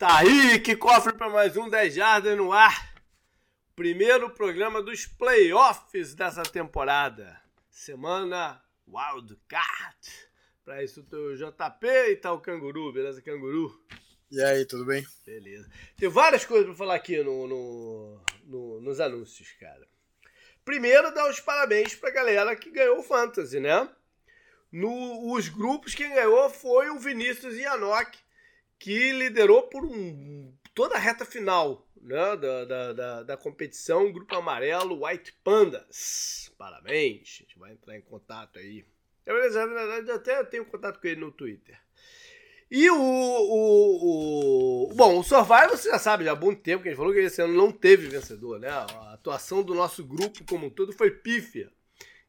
Tá aí, que cofre para mais um 10 Jardas no ar. Primeiro programa dos playoffs dessa temporada. Semana Wildcard. Para isso, o JP e tá o Canguru, beleza, Canguru? E aí, tudo bem? Beleza. Tem várias coisas para falar aqui no, no, no, nos anúncios, cara. Primeiro, dar os parabéns pra galera que ganhou o Fantasy, né? No, os grupos, quem ganhou foi o Vinícius Ianoc, que liderou por um, toda a reta final né, da, da, da, da competição, Grupo Amarelo White Pandas. Parabéns, a gente vai entrar em contato aí. Eu, na verdade, até tenho contato com ele no Twitter. E o, o, o, Bom, o Survival você já sabe, já há bom tempo que a gente falou que esse ano não teve vencedor, né? A atuação do nosso grupo como um todo foi pífia.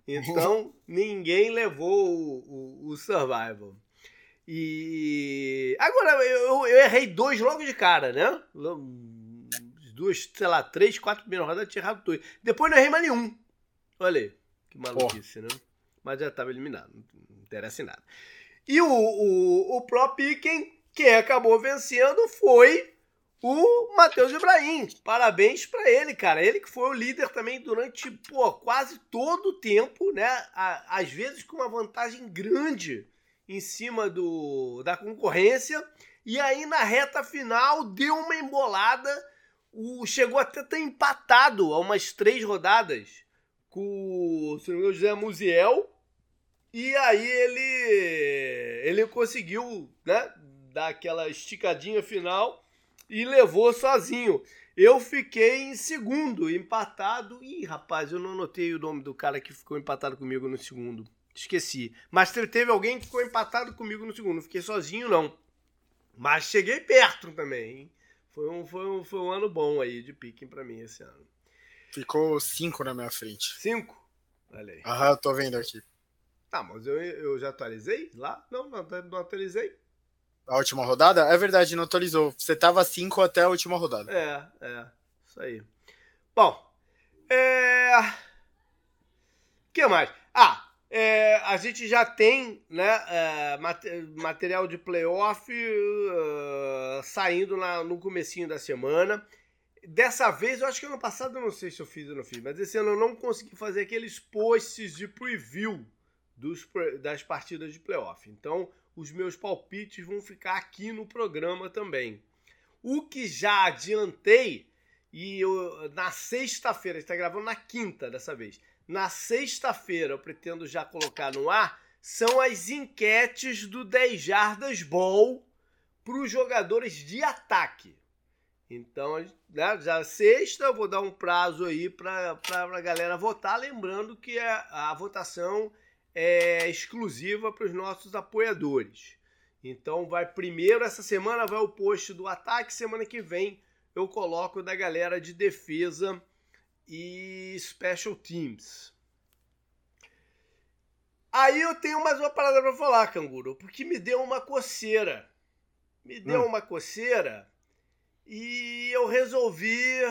Então, ninguém levou o, o, o Survival. E agora eu, eu, errei dois logo de cara, né? Duas, sei lá, três, quatro primeiras rodadas eu tinha errado dois. Depois não errei mais nenhum. Olha aí, que maluquice, né? Mas já estava eliminado, não interessa em nada. E o, o, o Pro Piquen, quem acabou vencendo foi o Matheus Ibrahim. Parabéns para ele, cara. Ele que foi o líder também durante pô, quase todo o tempo, né? Às vezes com uma vantagem grande em cima do, da concorrência. E aí na reta final deu uma embolada. O, chegou até ter empatado a umas três rodadas com o José Musiel. E aí ele, ele conseguiu né, dar aquela esticadinha final e levou sozinho. Eu fiquei em segundo, empatado. Ih, rapaz, eu não anotei o nome do cara que ficou empatado comigo no segundo. Esqueci. Mas teve alguém que ficou empatado comigo no segundo. Não fiquei sozinho, não. Mas cheguei perto também, hein? Foi um, foi um, foi um ano bom aí de picking para mim esse ano. Ficou cinco na minha frente. Cinco? Olha aí. Aham, tô vendo aqui. Ah, mas eu, eu já atualizei lá? Não, não, não atualizei. A última rodada? É verdade, não atualizou. Você tava cinco até a última rodada. É, é. Isso aí. Bom, é. O que mais? Ah, é, a gente já tem né, é, material de playoff uh, saindo na, no comecinho da semana. Dessa vez, eu acho que ano passado eu não sei se eu fiz ou não fiz, mas esse ano eu não consegui fazer aqueles posts de preview dos, das partidas de playoff. Então, os meus palpites vão ficar aqui no programa também. O que já adiantei, e eu, na sexta-feira, está gravando na quinta dessa vez na sexta-feira eu pretendo já colocar no ar são as enquetes do 10 Jardas Ball para os jogadores de ataque. Então, né, já sexta eu vou dar um prazo aí para a galera votar, lembrando que a, a votação é exclusiva para os nossos apoiadores. Então vai primeiro essa semana vai o post do ataque, semana que vem eu coloco da galera de defesa e Special Teams. Aí eu tenho mais uma parada para falar, canguru, porque me deu uma coceira. Me deu hum. uma coceira e eu resolvi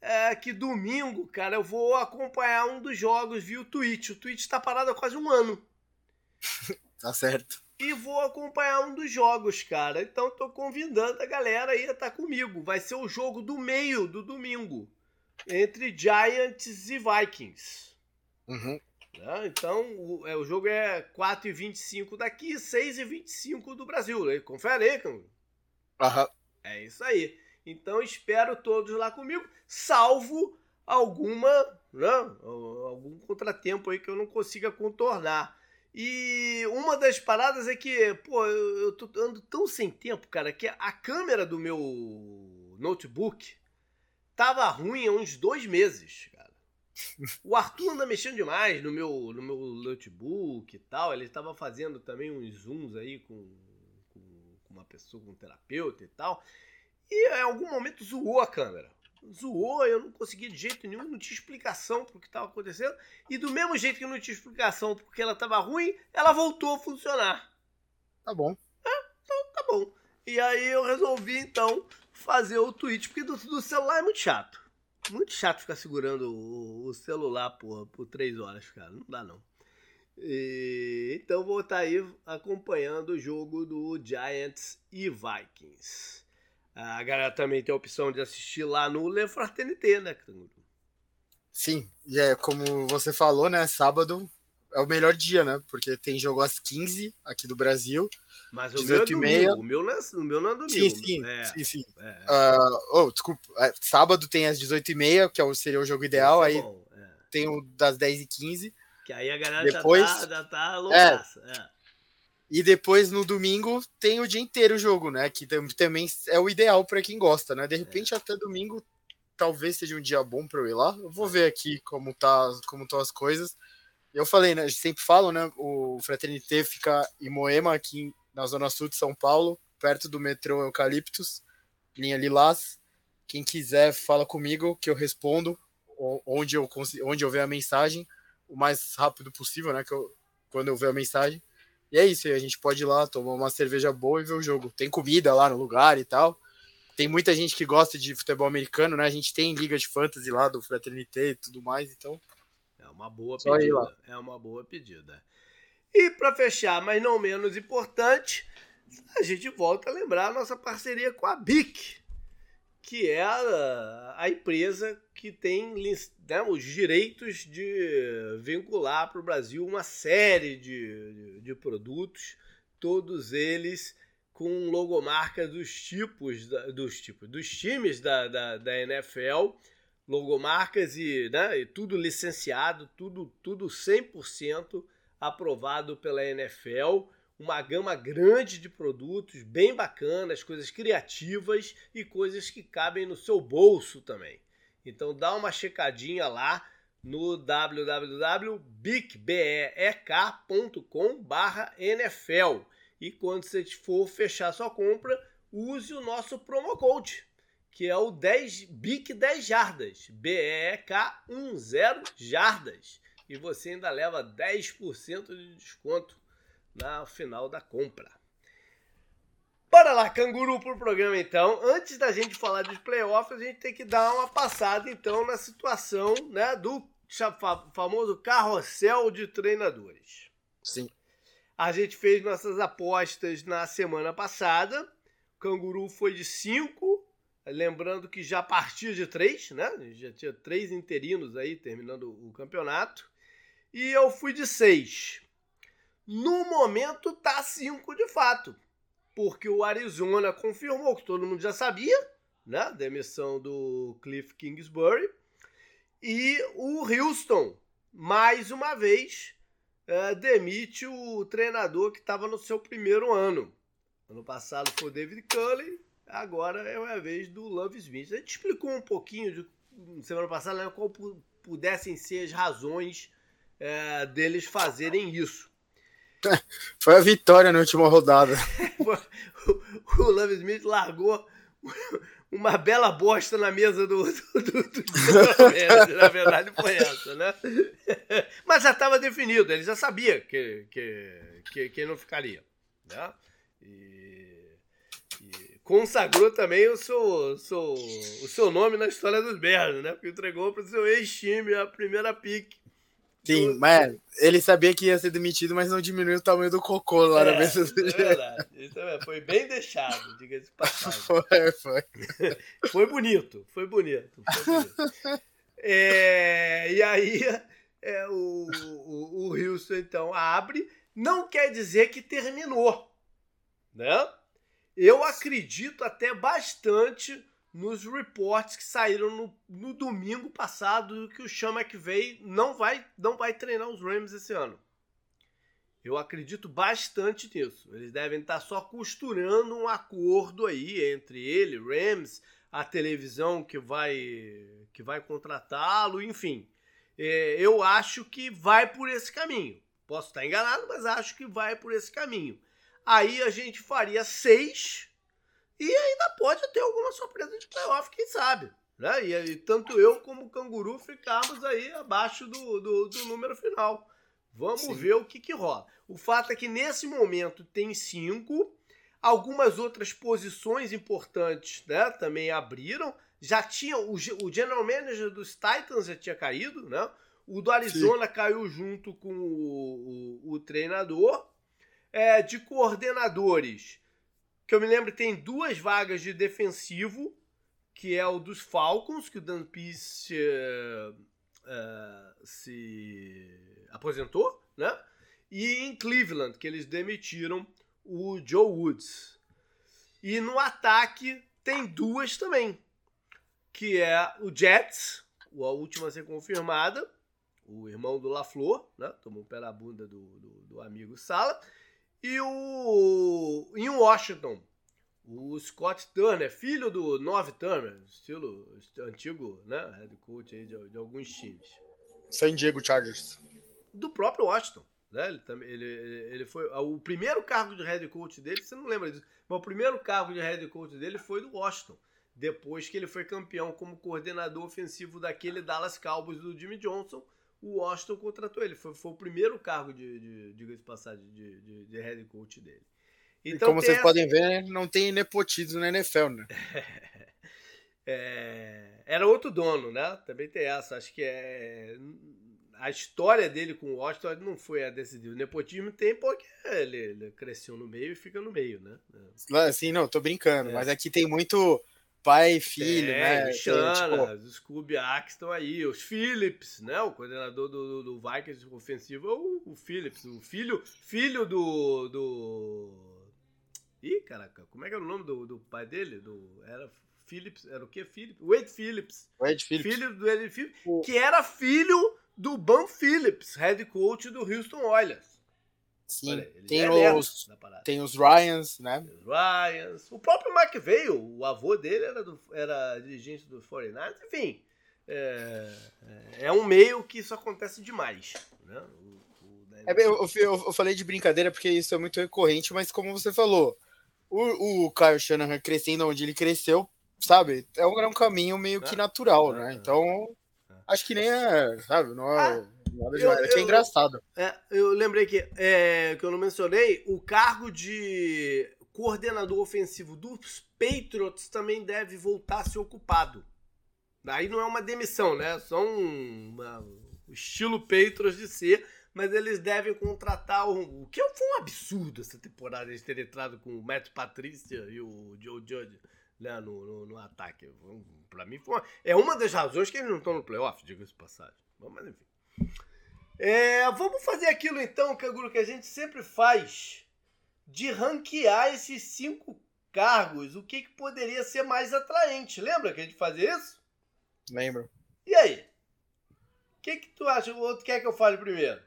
é, que domingo, cara, eu vou acompanhar um dos jogos via o Twitch. O Twitch tá parado há quase um ano. tá certo. E vou acompanhar um dos jogos, cara. Então tô convidando a galera aí a estar tá comigo. Vai ser o jogo do meio do domingo entre Giants e Vikings. Uhum. Né? Então, o, é, o jogo é 4 e 25 daqui, 6 e 25 do Brasil. Né? Confere aí, cara. Uhum. É isso aí. Então, espero todos lá comigo, salvo alguma, né? algum contratempo aí que eu não consiga contornar. E uma das paradas é que, pô, eu, eu tô, ando tão sem tempo, cara, que a câmera do meu notebook tava ruim há uns dois meses, cara. O Arthur anda mexendo demais no meu, no meu notebook e tal. Ele estava fazendo também uns zooms aí com, com, com, uma pessoa, com um terapeuta e tal. E em algum momento zoou a câmera. Zoou, eu não consegui de jeito nenhum, não tinha explicação para o que estava acontecendo. E do mesmo jeito que não tinha explicação porque ela estava ruim, ela voltou a funcionar. Tá bom. É, então tá bom. E aí eu resolvi então fazer o tweet, porque do, do celular é muito chato. Muito chato ficar segurando o, o celular por, por três horas, cara. Não dá não. E, então vou estar aí acompanhando o jogo do Giants e Vikings. A galera também tem a opção de assistir lá no Le Fraternité, né? Sim, e é como você falou, né? Sábado é o melhor dia, né? Porque tem jogo às 15 aqui do Brasil. Mas o meu é domingo. O meu, não é, o meu não é domingo. Sim, sim. É, sim, sim. É. Uh, oh, desculpa. É, sábado tem às 18h30, que é seria o jogo ideal. É aí bom, tem o das 10h15. Que aí a galera depois, já tá, já tá loucaça. É. E depois no domingo tem o dia inteiro o jogo, né? Que também é o ideal para quem gosta, né? De repente até domingo talvez seja um dia bom para eu ir lá. Eu vou ver aqui como tá, como estão as coisas. Eu falei, né? Sempre falo, né? O Fraternité fica em Moema, aqui na zona sul de São Paulo, perto do metrô Eucaliptus, linha Lilás. Quem quiser, fala comigo que eu respondo onde eu, onde eu ver a mensagem o mais rápido possível, né? Que eu, quando eu ver a mensagem. E é isso, a gente pode ir lá tomar uma cerveja boa e ver o jogo. Tem comida lá no lugar e tal. Tem muita gente que gosta de futebol americano, né? A gente tem liga de fantasy lá do Fraternité e tudo mais, então. É uma boa Só pedida. É uma boa pedida. E para fechar, mas não menos importante, a gente volta a lembrar a nossa parceria com a BIC, que é a, a empresa que tem né, os direitos de vincular para o Brasil uma série de, de, de produtos, todos eles com logomarca dos tipos, dos tipos, dos times da, da, da NFL, logomarcas e, né, e tudo licenciado, tudo, tudo 100% aprovado pela NFL, uma gama grande de produtos, bem bacanas, coisas criativas e coisas que cabem no seu bolso também. Então dá uma checadinha lá no www.bicbek.com/nfl e quando você for fechar sua compra, use o nosso promo code, que é o 10 BIC 10 jardas, B E E K 10 jardas, e você ainda leva 10% de desconto na final da compra. Bora lá, canguru pro programa então. Antes da gente falar dos playoffs, a gente tem que dar uma passada então na situação, né, do famoso carrossel de treinadores. Sim. A gente fez nossas apostas na semana passada. O Canguru foi de 5. Lembrando que já partia de 3, né? Já tinha três interinos aí terminando o campeonato. E eu fui de 6. No momento tá 5 de fato. Porque o Arizona confirmou que todo mundo já sabia, né? Demissão do Cliff Kingsbury. E o Houston, mais uma vez, é, demite o treinador que estava no seu primeiro ano. Ano passado foi o David Cullen, agora é a vez do Love Smith. A gente explicou um pouquinho de semana passada né, qual pudessem ser as razões é, deles fazerem isso. Foi a vitória na última rodada. o Love Smith largou uma bela bosta na mesa do, do, do, do Na verdade, foi essa, né? Mas já estava definido, ele já sabia que, que, que, que não ficaria. Né? E, e, consagrou também o seu, seu, o seu nome na história dos Bears, né? Porque entregou para o seu ex-time a primeira pique Sim, mas ele sabia que ia ser demitido, mas não diminuiu o tamanho do cocô lá é, na mesa do É verdade. Isso é, foi bem deixado, diga-se passagem. Foi, foi. foi bonito, foi bonito. Foi bonito. É, e aí é, o, o, o Wilson então abre. Não quer dizer que terminou, né? Eu acredito até bastante nos reports que saíram no, no domingo passado que o Sean McVay não vai, não vai treinar os Rams esse ano. Eu acredito bastante nisso. Eles devem estar só costurando um acordo aí entre ele, Rams, a televisão que vai que vai contratá-lo, enfim. É, eu acho que vai por esse caminho. Posso estar enganado, mas acho que vai por esse caminho. Aí a gente faria seis e ainda pode ter alguma surpresa de playoff, quem sabe. Né? E, e tanto eu como o Canguru ficamos aí abaixo do, do, do número final. Vamos Sim. ver o que, que rola. O fato é que nesse momento tem cinco. Algumas outras posições importantes né, também abriram. Já tinha. O, o general manager dos Titans já tinha caído, né? O do Arizona Sim. caiu junto com o, o, o treinador. É, de coordenadores que eu me lembro tem duas vagas de defensivo, que é o dos Falcons, que o Dan uh, uh, se aposentou, né? E em Cleveland, que eles demitiram o Joe Woods. E no ataque tem duas também, que é o Jets, a última a ser confirmada, o irmão do LaFleur, né? Tomou na bunda do, do, do amigo Sala. E o. Em Washington, o Scott Turner, filho do Nove Turner, estilo antigo, né? Head coach aí de, de alguns times. San Diego Chargers. Do próprio Washington. Né? Ele, também, ele, ele foi. O primeiro cargo de head coach dele, você não lembra disso, mas o primeiro cargo de head coach dele foi do Washington. Depois que ele foi campeão como coordenador ofensivo daquele Dallas Cowboys do Jimmy Johnson, o Washington contratou ele. Foi, foi o primeiro cargo de, de, de, de passagem de, de, de head coach dele. Então, como vocês essa... podem ver, não tem nepotismo na NFL, né? é... Era outro dono, né? Também tem essa. Acho que é. A história dele com o Washington não foi a decisiva. O nepotismo tem porque ele, ele, cresceu no meio e fica no meio, né? Sim, não, tô brincando. É. Mas aqui tem muito pai e filho, é, né? Chana, tipo... os Kubiak estão aí, os Phillips, né? O coordenador do, do, do Vikings ofensivo é o, o Phillips, o filho, filho do, do. Ih, caraca, como é que era o nome do, do pai dele? Do, era Phillips, era o que? Phillips? Wade Phillips. Wade Phillips. Filho do Wade Phillips, o... que era filho do Ban Phillips, head coach do Houston Oilers. Sim, Olha, tem, é os, tem os Ryans, né? Os Ryans. O próprio McVeigh, o avô dele era, do, era dirigente do 49 enfim. É, é, um meio que isso acontece demais. Né? O, o, é, eu, eu, eu, falei de brincadeira porque isso é muito recorrente, mas como você falou, o, o Kyle Shanahan crescendo onde ele cresceu, sabe? É um, é um caminho meio que natural, né? Então, acho que nem é, sabe? Não é. Ah Nada demais. Eu, é eu, é engraçado. É, eu lembrei que, é, que eu não mencionei, o cargo de coordenador ofensivo dos Patriots também deve voltar a ser ocupado. Aí não é uma demissão, né? São uma, o estilo Patriots de ser, mas eles devem contratar o, o que foi um absurdo essa temporada eles terem entrado com o Matt Patrícia e o Joe Judge né, no, no, no ataque. Para mim foi uma, é uma das razões que eles não estão no playoff, diga-se passagem. Mas enfim. É, vamos fazer aquilo então, Canguru, que a gente sempre faz, de ranquear esses cinco cargos, o que, que poderia ser mais atraente. Lembra que a gente fazia isso? Lembro. E aí? O que, que tu acha? O outro quer que eu fale primeiro?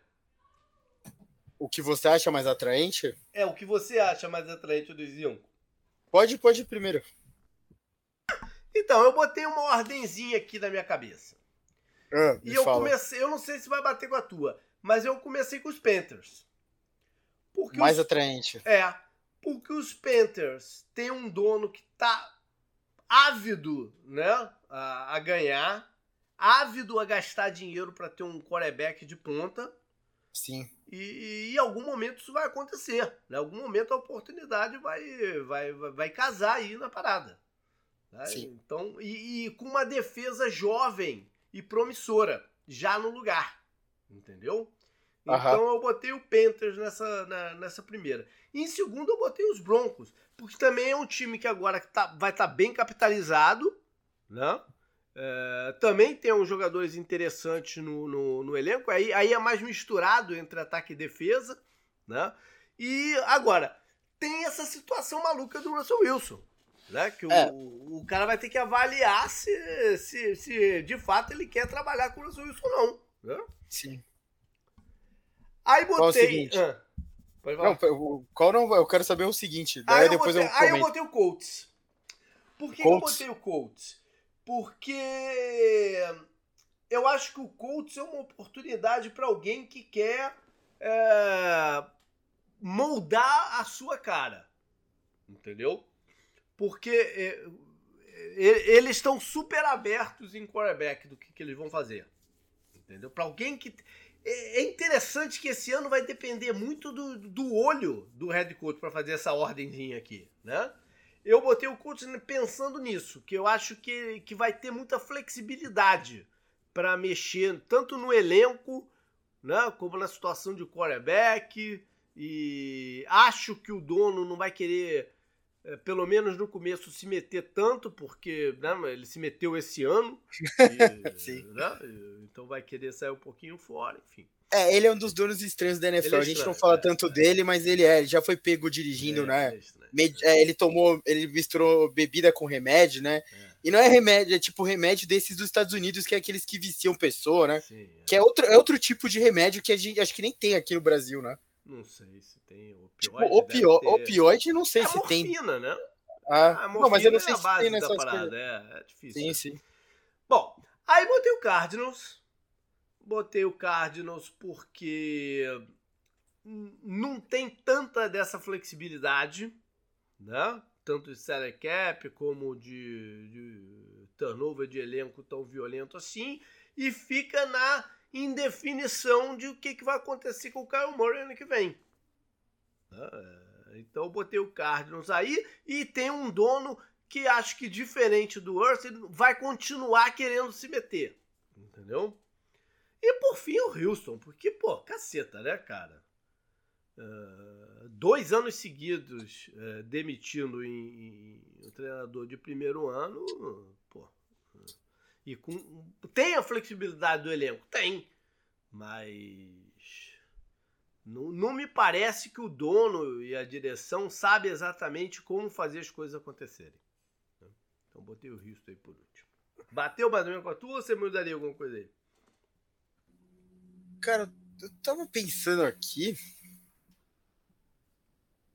O que você acha mais atraente? É, o que você acha mais atraente dos cinco. Pode, pode ir primeiro. Então, eu botei uma ordenzinha aqui na minha cabeça. Ah, e eu fala. comecei, eu não sei se vai bater com a tua, mas eu comecei com os Panthers. Porque Mais os, atraente. É, porque os Panthers têm um dono que tá ávido, né, a, a ganhar, ávido a gastar dinheiro para ter um quarterback de ponta. Sim. E, e, em algum momento isso vai acontecer. Né? Em algum momento a oportunidade vai, vai, vai, vai casar aí na parada. Né? Sim. Então, e, e, com uma defesa jovem e promissora já no lugar. Entendeu? Então eu botei o Panthers nessa, na, nessa primeira. E em segundo eu botei os Broncos, porque também é um time que agora tá, vai estar tá bem capitalizado, né? É, também tem uns jogadores interessantes no, no, no, elenco, aí, aí é mais misturado entre ataque e defesa, né? E agora, tem essa situação maluca do Russell Wilson. Né? Que é. o, o cara vai ter que avaliar se, se, se de fato ele quer trabalhar com o Russell Wilson ou não. Né? Sim. Aí botei. Qual, é o seguinte? Ah, não, qual não? Eu quero saber o seguinte. Aí, eu, botei, eu aí eu botei o Colts. Por que, Colts? que eu botei o Colts? Porque eu acho que o Colts é uma oportunidade para alguém que quer é, moldar a sua cara. Entendeu? Porque é, é, eles estão super abertos em quarterback do que, que eles vão fazer. Entendeu? Para alguém que. É, é interessante que esse ano vai depender muito do, do olho do head coach para fazer essa ordemzinha aqui, né? Eu botei o coach pensando nisso, que eu acho que, que vai ter muita flexibilidade para mexer tanto no elenco, né, como na situação de quarterback. E acho que o dono não vai querer pelo menos no começo, se meter tanto, porque né, ele se meteu esse ano. E, né, então vai querer sair um pouquinho fora, enfim. É, ele é um dos donos estranhos da NFL. É a gente não fala é, tanto é. dele, mas ele é, ele já foi pego dirigindo, é, né? É, ele tomou, ele misturou bebida com remédio, né? E não é remédio, é tipo remédio desses dos Estados Unidos, que é aqueles que viciam pessoa, né? Sim, que é outro, é outro tipo de remédio que a gente acho que nem tem aqui no Brasil, né? Não sei se tem opioide. Tipo, opio, ter... opioide, não sei é se morfina, tem. né? Ah, a não, mas eu não sei é se tem nessa parada, é, é difícil. Sim, né? sim. Bom, aí botei o Cardinals Botei o Cardinals porque não tem tanta dessa flexibilidade, né? Tanto de salary cap como de, de turnover de elenco tão violento assim, e fica na indefinição de o que, que vai acontecer com o Kyle Murray ano que vem. Né? Então eu botei o Cardinals aí e tem um dono que acho que diferente do Earth vai continuar querendo se meter. Entendeu? E por fim o Houston, porque, pô, caceta, né, cara? Uh, dois anos seguidos uh, demitindo em, um treinador de primeiro ano, pô. E com. Tem a flexibilidade do elenco? Tem. Mas. Não, não me parece que o dono e a direção sabem exatamente como fazer as coisas acontecerem. Então botei o Houston aí por último. Bateu mais ou menos com a tua ou você mudaria alguma coisa aí? Cara, eu tava pensando aqui.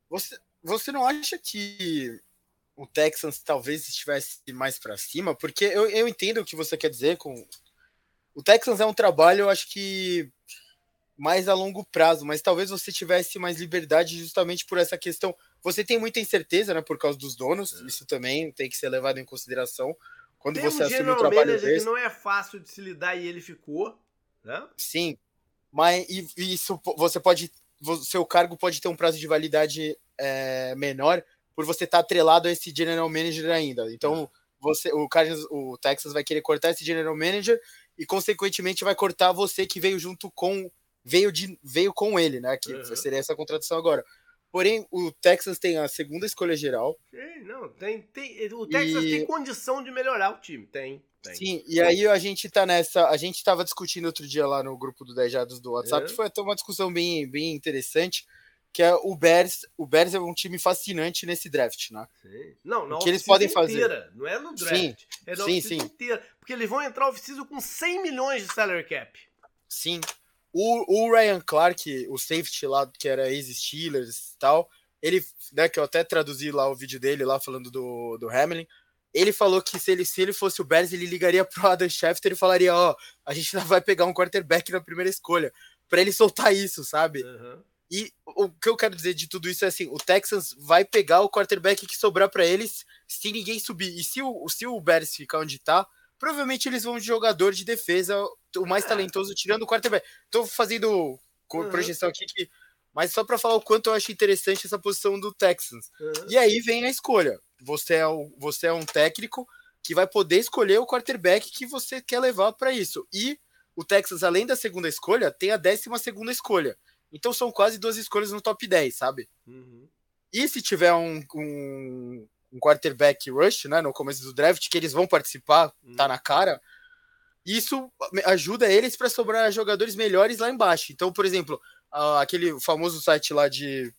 Você, você não acha que o Texans talvez estivesse mais para cima? Porque eu, eu entendo o que você quer dizer com. O Texans é um trabalho, eu acho que mais a longo prazo, mas talvez você tivesse mais liberdade justamente por essa questão. Você tem muita incerteza, né, por causa dos donos, é. isso também tem que ser levado em consideração quando tem você um assume o trabalho desse. que não é fácil de se lidar e ele ficou, né? Sim, mas isso você pode. Seu cargo pode ter um prazo de validade é, menor por você estar tá atrelado a esse general manager ainda. Então, você, o Cardinals, o Texas vai querer cortar esse general manager e, consequentemente, vai cortar você que veio junto com. Veio, de, veio com ele, né? Que uhum. seria essa contratação agora. Porém, o Texas tem a segunda escolha geral. Não, tem, tem, o Texas e... tem condição de melhorar o time, tem. Tem. Sim, e aí a gente tá nessa. A gente tava discutindo outro dia lá no grupo do Dejados do WhatsApp, é. foi até uma discussão bem, bem interessante. Que é o Bears. O Bears é um time fascinante nesse draft, né? Sim. Não, na que eles podem inteira, fazer. não é no draft. Sim, é na sim, sim. inteira. Porque eles vão entrar off-season com 100 milhões de salary cap. Sim. O, o Ryan Clark, o safety lá, que era ex-Steelers e tal, ele, né, que eu até traduzi lá o vídeo dele lá falando do, do Hamlin, ele falou que se ele, se ele fosse o Bears, ele ligaria pro Adam Schefter e falaria: Ó, oh, a gente vai pegar um quarterback na primeira escolha, para ele soltar isso, sabe? Uhum. E o que eu quero dizer de tudo isso é assim: o Texans vai pegar o quarterback que sobrar para eles se ninguém subir. E se o, se o Bears ficar onde tá, provavelmente eles vão de jogador de defesa, o mais talentoso, tirando o quarterback. Tô fazendo uhum. projeção aqui que. Mas só para falar o quanto eu acho interessante essa posição do Texans. Uhum. E aí vem a escolha você é, o, você é um técnico que vai poder escolher o quarterback que você quer levar para isso. E o Texas, além da segunda escolha, tem a décima segunda escolha. Então são quase duas escolhas no top 10, sabe? Uhum. E se tiver um, um, um, quarterback rush, né, no começo do draft, que eles vão participar, uhum. tá na cara, isso ajuda eles para sobrar jogadores melhores lá embaixo. Então, por exemplo, aquele famoso site lá de,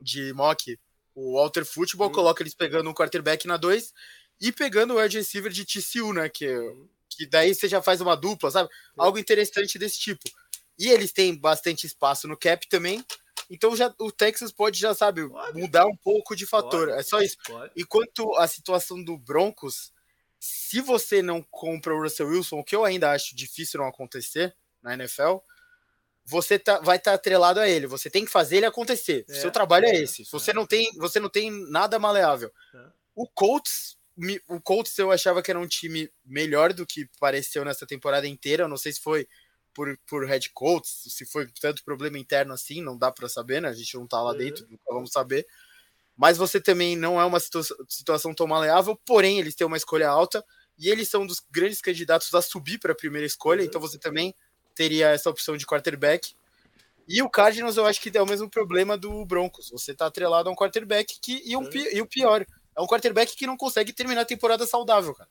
de mock o Walter Football hum. coloca eles pegando um quarterback na 2 e pegando o wide receiver de TCU, né? Que, hum. que daí você já faz uma dupla, sabe? Algo interessante desse tipo. E eles têm bastante espaço no cap também. Então já o Texas pode, já sabe, pode. mudar um pouco de fator. Pode. É só isso. Pode. Enquanto a situação do Broncos, se você não compra o Russell Wilson, o que eu ainda acho difícil não acontecer na NFL, você tá, vai estar tá atrelado a ele. Você tem que fazer ele acontecer. É, Seu trabalho é, é esse. Você não tem, você não tem nada maleável. É. O Colts, o Colts eu achava que era um time melhor do que pareceu nessa temporada inteira. Eu não sei se foi por, por head coach, se foi tanto problema interno assim, não dá para saber, né? A gente não tá lá dentro, nunca vamos saber. Mas você também não é uma situa situação tão maleável, porém eles têm uma escolha alta e eles são um dos grandes candidatos a subir para a primeira escolha, então você também teria essa opção de quarterback. E o Cardinals eu acho que é o mesmo problema do Broncos. Você tá atrelado a um quarterback que. E, um, é. e o pior, é um quarterback que não consegue terminar a temporada saudável, cara.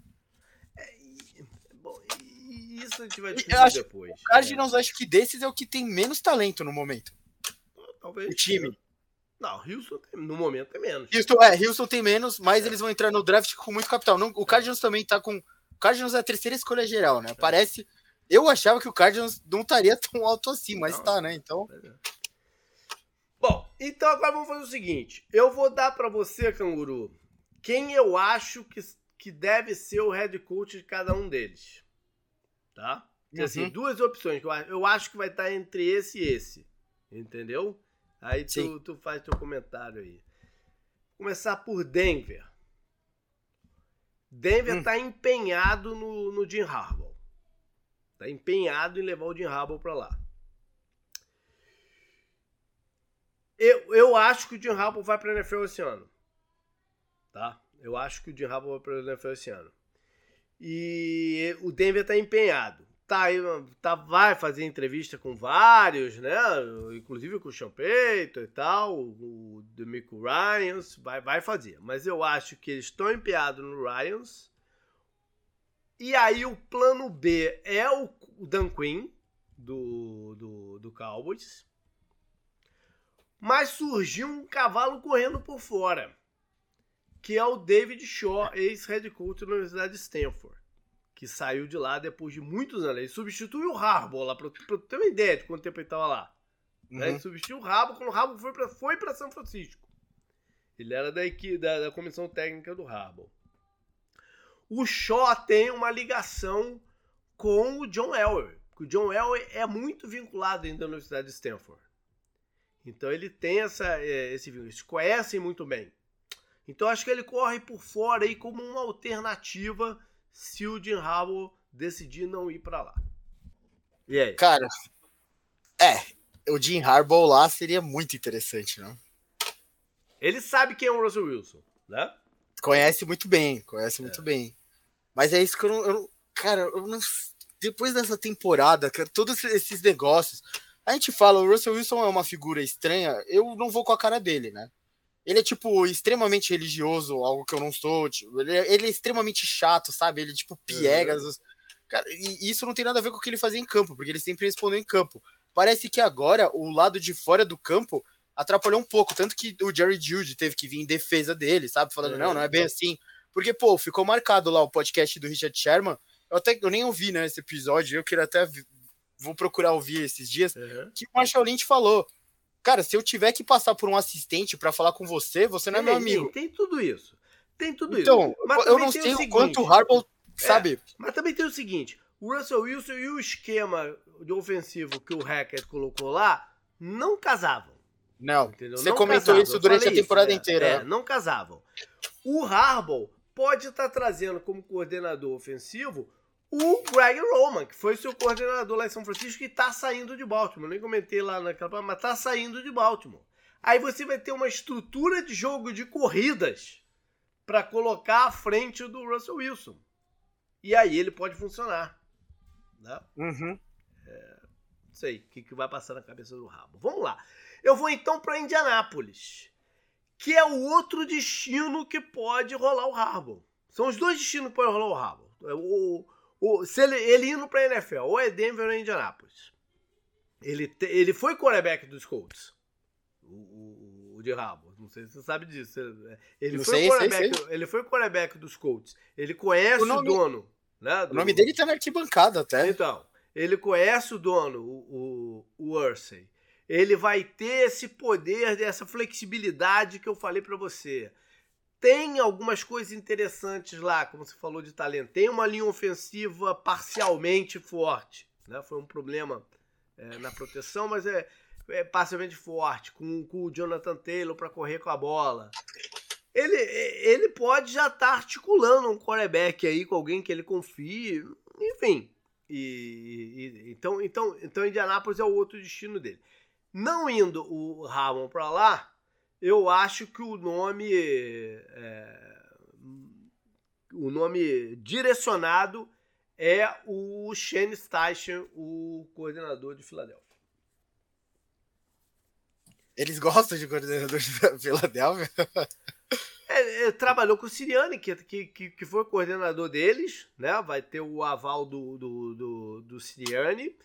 É, bom, isso a gente vai discutir depois. O Cardinals, é. acho que desses é o que tem menos talento no momento. Talvez. O time. Não, Houston no momento tem menos. Houston, é, Houston tem menos, mas é. eles vão entrar no draft com muito capital. Não, o Cardinals também tá com. O Cardinals é a terceira escolha geral, né? É. Parece eu achava que o Cardinals não estaria tão alto assim, mas está, né? Então. Bom, então agora vamos fazer o seguinte. Eu vou dar para você, Canguru, quem eu acho que, que deve ser o head coach de cada um deles. Tá? Assim, uhum. Assim, duas opções. Eu, eu acho que vai estar entre esse e esse. Entendeu? Aí tu, tu faz teu comentário aí. Vou começar por Denver. Denver está hum. empenhado no, no Jim Harbaugh. Está empenhado em levar o Jim Harbaugh para lá. Eu, eu acho que o Jim Harbaugh vai para a NFL esse ano. Tá? Eu acho que o Jim Harbaugh vai para a NFL esse ano. E o Denver está empenhado. Tá, tá, vai fazer entrevista com vários, né? Inclusive com o Payton e tal, o Demico Ryans, vai, vai fazer. Mas eu acho que eles estão empenhados no Ryans e aí o plano B é o, Dan Quinn, do, do, do Cowboys. Mas surgiu um cavalo correndo por fora, que é o David Shaw, ex-head coach da Universidade de Stanford, que saiu de lá depois de muitos anos. Ele substituiu o Harbaugh lá, para ter uma ideia de quanto tempo ele estava lá. Uhum. Ele substituiu o Harbaugh quando o Harbaugh foi para foi São Francisco. Ele era da, equipe, da, da comissão técnica do Harbaugh o Shaw tem uma ligação com o John Elway. O John Elway é muito vinculado ainda à Universidade de Stanford. Então ele tem essa, é, esse vínculo. Eles conhecem muito bem. Então acho que ele corre por fora aí como uma alternativa se o Jim Harbaugh decidir não ir para lá. E aí? Cara, é, o Jim Harbaugh lá seria muito interessante, não? Ele sabe quem é o Russell Wilson, né? Conhece muito bem, conhece muito é. bem. Mas é isso que eu não. Eu, cara, eu não, depois dessa temporada, cara, todos esses negócios. A gente fala, o Russell Wilson é uma figura estranha, eu não vou com a cara dele, né? Ele é, tipo, extremamente religioso, algo que eu não sou. Tipo, ele, é, ele é extremamente chato, sabe? Ele, tipo, piegas. Uhum. Cara, e isso não tem nada a ver com o que ele fazia em campo, porque ele sempre respondeu em campo. Parece que agora o lado de fora do campo atrapalhou um pouco. Tanto que o Jerry Judy teve que vir em defesa dele, sabe? Falando, é, não, não é bem assim. Porque, pô, ficou marcado lá o podcast do Richard Sherman. Eu até eu nem ouvi, né, esse episódio. Eu queria até. Vou procurar ouvir esses dias. Uhum. Que o Marshall Lynch falou. Cara, se eu tiver que passar por um assistente para falar com você, você não é, meu amigo. Tem, tem tudo isso. Tem tudo então, isso. Então, eu não sei o, quanto o Harbaugh é, sabe. Mas também tem o seguinte: o Russell Wilson e o esquema de ofensivo que o Hackett colocou lá não casavam. Não. Entendeu? Você não comentou casavam. isso durante a temporada isso, inteira. É, né? não casavam. O Harbaugh pode estar trazendo como coordenador ofensivo o Greg Roman, que foi seu coordenador lá em São Francisco e está saindo de Baltimore. Nem comentei lá naquela mas está saindo de Baltimore. Aí você vai ter uma estrutura de jogo de corridas para colocar à frente do Russell Wilson. E aí ele pode funcionar. Né? Uhum. É, não sei o que, que vai passar na cabeça do rabo. Vamos lá. Eu vou então para Indianápolis, que é o outro destino que pode rolar o Harbaugh. São os dois destinos que podem rolar o Harbaugh. É o, o, se ele, ele indo para a NFL, ou é Denver ou é Indianápolis. Ele, te, ele foi quarterback dos Colts. O, o, o de Rabo. Não sei se você sabe disso. Ele, foi, sei, quarterback, sei, sei. ele foi quarterback dos Colts. Ele conhece o, nome, o dono. Né, do, o nome dele tá na arquibancada até. Então, ele conhece o dono, o, o, o Ursay ele vai ter esse poder, essa flexibilidade que eu falei para você. Tem algumas coisas interessantes lá, como você falou de talento. Tem uma linha ofensiva parcialmente forte. Né? Foi um problema é, na proteção, mas é, é parcialmente forte, com, com o Jonathan Taylor para correr com a bola. Ele, ele pode já estar tá articulando um quarterback aí com alguém que ele confie, enfim. E, e, então, então, então Indianápolis é o outro destino dele. Não indo o Ramon para lá, eu acho que o nome é, o nome direcionado é o Shane Steichen, o coordenador de Filadélfia. Eles gostam de coordenador da Filadélfia? É, é, trabalhou com o Siriani, que, que, que foi coordenador deles, né? Vai ter o aval do, do, do, do Siriani.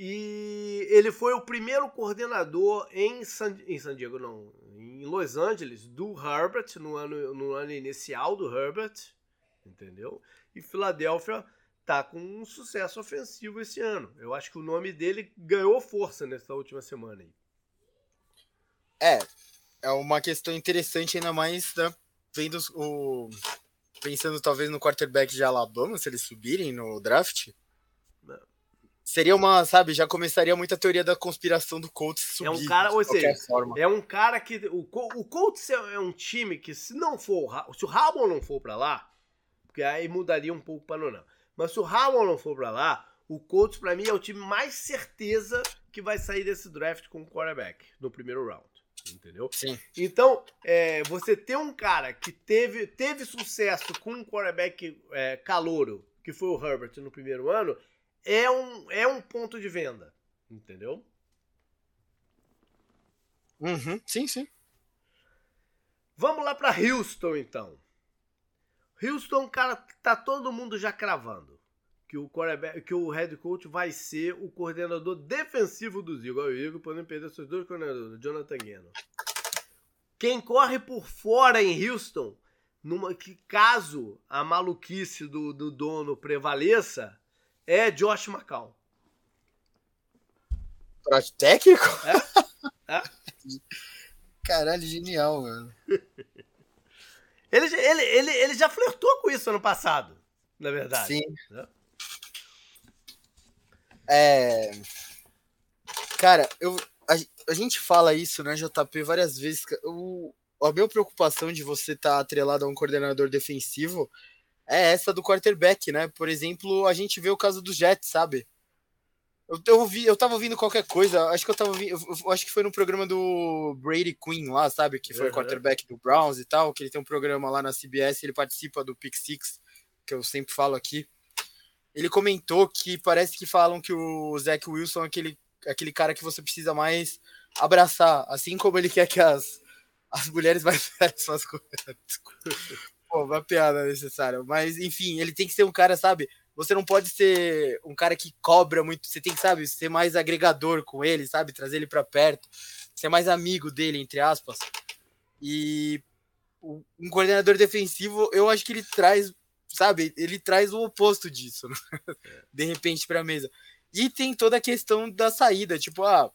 E ele foi o primeiro coordenador em San, em San Diego, não, em Los Angeles, do Herbert, no ano, no ano inicial do Herbert, entendeu? E Filadélfia tá com um sucesso ofensivo esse ano. Eu acho que o nome dele ganhou força nessa última semana aí. É, é uma questão interessante, ainda mais né, vendo o. Pensando talvez no quarterback de Alabama, se eles subirem no draft. Seria uma, sabe, já começaria muita teoria da conspiração do Colts subir. É um cara, ou seja, forma. é um cara que. O, o Colts é um time que, se não for. Se o Harbaugh não for para lá, porque aí mudaria um pouco o panorama. Mas se o Harbaugh não for para lá, o Colts, para mim, é o time mais certeza que vai sair desse draft com o quarterback no primeiro round entendeu? Sim. Então, é, você ter um cara que teve, teve sucesso com um quarterback é, calouro, que foi o Herbert no primeiro ano, é um, é um ponto de venda, entendeu? Uhum. Sim, sim. Vamos lá para Houston, então. Houston, cara, tá todo mundo já cravando que o, que o head coach vai ser o coordenador defensivo dos Eagles. O Eagles podendo perder seus dois coordenadores, Jonathan Gannon. Quem corre por fora em Houston, numa, que caso a maluquice do, do dono prevaleça, é Josh McCown. Trote técnico? É? é? Caralho, genial, mano. ele, ele, ele, ele já flertou com isso ano passado, na verdade. Sim. Né? É. Cara, eu, a, a, gente fala isso, né, JP, várias vezes. O, a minha preocupação de você estar tá atrelado a um coordenador defensivo é essa do quarterback, né? Por exemplo, a gente vê o caso do Jets, sabe? Eu, eu, ouvi, eu tava ouvindo qualquer coisa, acho que eu tava ouvindo, eu, eu acho que foi no programa do Brady Quinn lá, sabe? Que foi uhum. o quarterback do Browns e tal, que ele tem um programa lá na CBS, ele participa do Pick Six, que eu sempre falo aqui ele comentou que parece que falam que o Zach Wilson é aquele, aquele cara que você precisa mais abraçar, assim como ele quer que as, as mulheres mais velhas façam Pô, uma piada necessária. Mas, enfim, ele tem que ser um cara, sabe? Você não pode ser um cara que cobra muito. Você tem que, sabe, ser mais agregador com ele, sabe? Trazer ele para perto. Ser mais amigo dele, entre aspas. E um coordenador defensivo, eu acho que ele traz sabe? Ele traz o oposto disso, né? De repente, para a mesa. E tem toda a questão da saída, tipo, ah,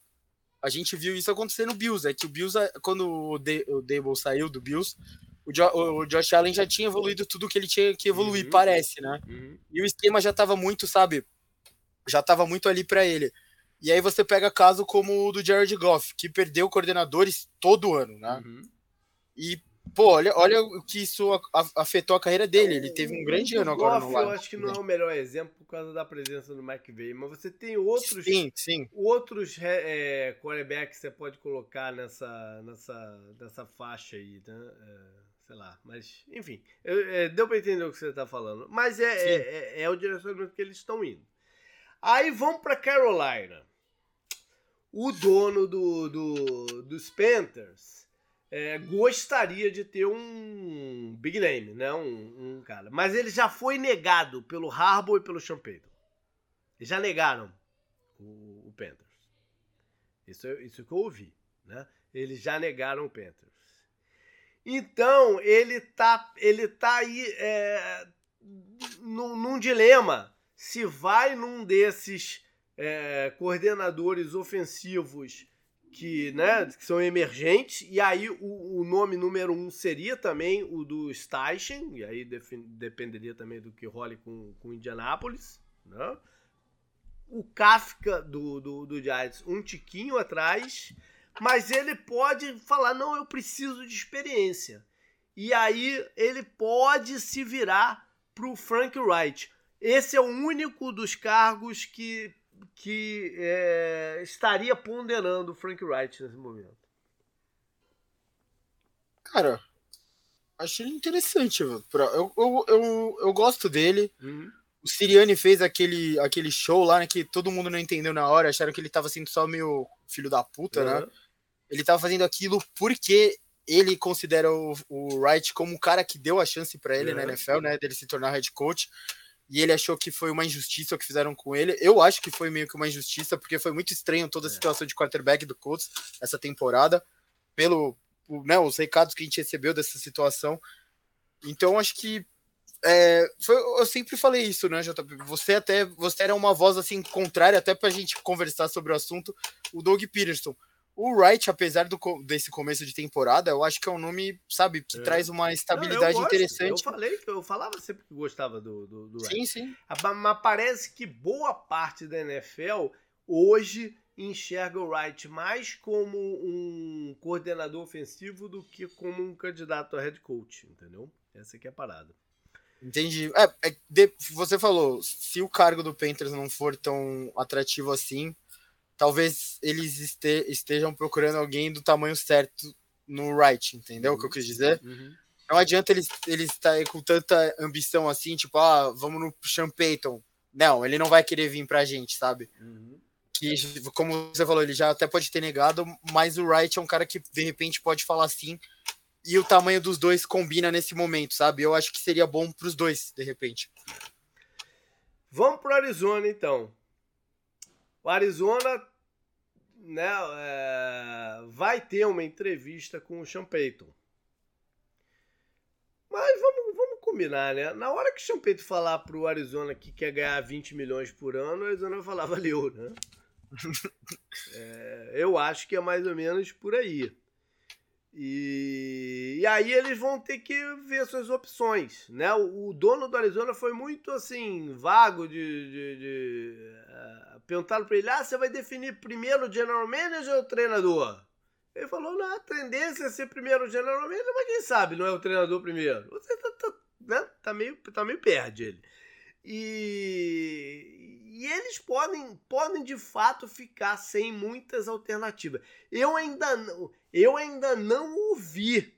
a gente viu isso acontecer no Bills, é que o Bills, quando o, De o Dable saiu do Bills, o, jo o, Josh Allen já tinha evoluído tudo que ele tinha que evoluir, uhum. parece, né? Uhum. E o esquema já tava muito, sabe? Já tava muito ali para ele. E aí você pega caso como o do Jared Goff, que perdeu coordenadores todo ano, né? Uhum. E Pô, olha, olha o que isso afetou a carreira dele. Ele teve um grande ano agora no Eu acho que não é o melhor exemplo por causa da presença do McVeigh, mas você tem outros sim, sim. outros é, quarterbacks que você pode colocar nessa, nessa, nessa faixa aí, né? É, sei lá, mas enfim, eu, é, deu para entender o que você está falando. Mas é, é, é, é, o direcionamento que eles estão indo. Aí vamos para Carolina. O dono do, do, dos Panthers é, gostaria de ter um big name, né? Um, um, cara. Mas ele já foi negado pelo Harbour e pelo Payton. Eles já negaram o, o Panthers. Isso, isso que eu ouvi, né? Eles já negaram o Panthers. Então, ele tá, ele tá aí é, num, num dilema. Se vai num desses é, coordenadores ofensivos que, né, que são emergentes, e aí o, o, nome número um seria também o do Steichen, e aí dependeria também do que role com, com Indianápolis, né? O Kafka do, do, do Giants um tiquinho atrás, mas ele pode falar, não, eu preciso de experiência. E aí ele pode se virar pro Frank Wright. Esse é o único dos cargos que que é, estaria ponderando o Frank Wright nesse momento? Cara, achei interessante. Eu, eu, eu, eu gosto dele. Uhum. O Siriani fez aquele, aquele show lá né, que todo mundo não entendeu na hora, acharam que ele tava sendo só meio filho da puta, né? uhum. né? Ele tava fazendo aquilo porque ele considera o, o Wright como um cara que deu a chance para ele na NFL, né, dele se tornar head coach. E ele achou que foi uma injustiça o que fizeram com ele. Eu acho que foi meio que uma injustiça, porque foi muito estranho toda a é. situação de quarterback do Colts essa temporada, pelo né, os recados que a gente recebeu dessa situação. Então acho que é, foi, eu sempre falei isso, né, JP? Você até você era uma voz assim contrária até para a gente conversar sobre o assunto. O Doug Peterson o Wright, apesar do, desse começo de temporada, eu acho que é um nome, sabe, que é. traz uma estabilidade Não, interessante. Eu falei, eu falava sempre que gostava do, do, do Wright. Sim, sim. Mas parece que boa parte da NFL hoje enxerga o Wright mais como um coordenador ofensivo do que como um candidato a head coach, entendeu? Essa aqui é a parada. Entendi. É, é de, você falou, se o cargo do Panthers não for tão atrativo assim, talvez eles este, estejam procurando alguém do tamanho certo no right, entendeu uhum. o que eu quis dizer? Uhum. Não adianta eles eles estarem com tanta ambição assim, tipo, ah, vamos no Sean Payton. Não, ele não vai querer vir pra gente, sabe? Uhum. Que, como você falou, ele já até pode ter negado, mas o Wright é um cara que de repente pode falar assim e o tamanho dos dois combina nesse momento, sabe? Eu acho que seria bom pros dois, de repente. Vamos pro Arizona, então. O Arizona né, é, vai ter uma entrevista com o Sean Payton. Mas vamos, vamos combinar, né? Na hora que o Sean Payton falar pro Arizona que quer ganhar 20 milhões por ano, o Arizona vai falar, valeu, né? é, eu acho que é mais ou menos por aí. E, e, aí eles vão ter que ver suas opções, né? O, o dono do Arizona foi muito assim vago de, de, de uh, perguntaram para ele: "Ah, você vai definir primeiro o general manager ou o treinador?" Ele falou: "Não, a tendência é ser primeiro o general manager, mas quem sabe não é o treinador primeiro?" Você tá, tá, né? tá meio tá meio perde ele. E, e eles podem, podem de fato ficar sem muitas alternativas. Eu ainda não, eu ainda não ouvi,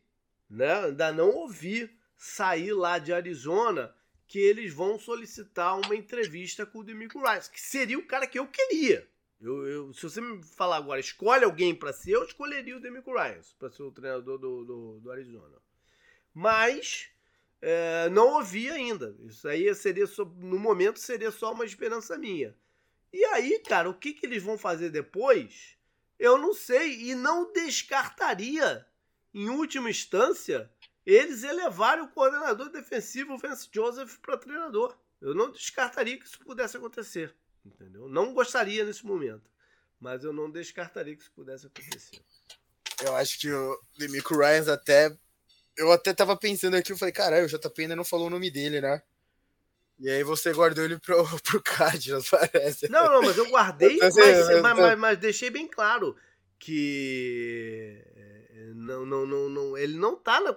né? Ainda não ouvi sair lá de Arizona que eles vão solicitar uma entrevista com o Demico Rice, que seria o cara que eu queria. Eu, eu, se você me falar agora, escolhe alguém para ser, eu escolheria o Demico Ryan para ser o treinador do, do, do Arizona. Mas é, não ouvi ainda. Isso aí seria só, no momento seria só uma esperança minha. E aí, cara, o que, que eles vão fazer depois? Eu não sei e não descartaria, em última instância, eles elevarem o coordenador defensivo Vance Joseph para treinador. Eu não descartaria que isso pudesse acontecer, entendeu? Não gostaria nesse momento, mas eu não descartaria que isso pudesse acontecer. Eu acho que o Demico Ryans até eu até tava pensando aqui, eu falei, caralho, o JP ainda não falou o nome dele, né? E aí você guardou ele pro, pro Cardinals, parece. Não, não, mas eu guardei, mas, mas, mas, mas, deixei bem claro que eh, não, não, não, não, ele não tá, na,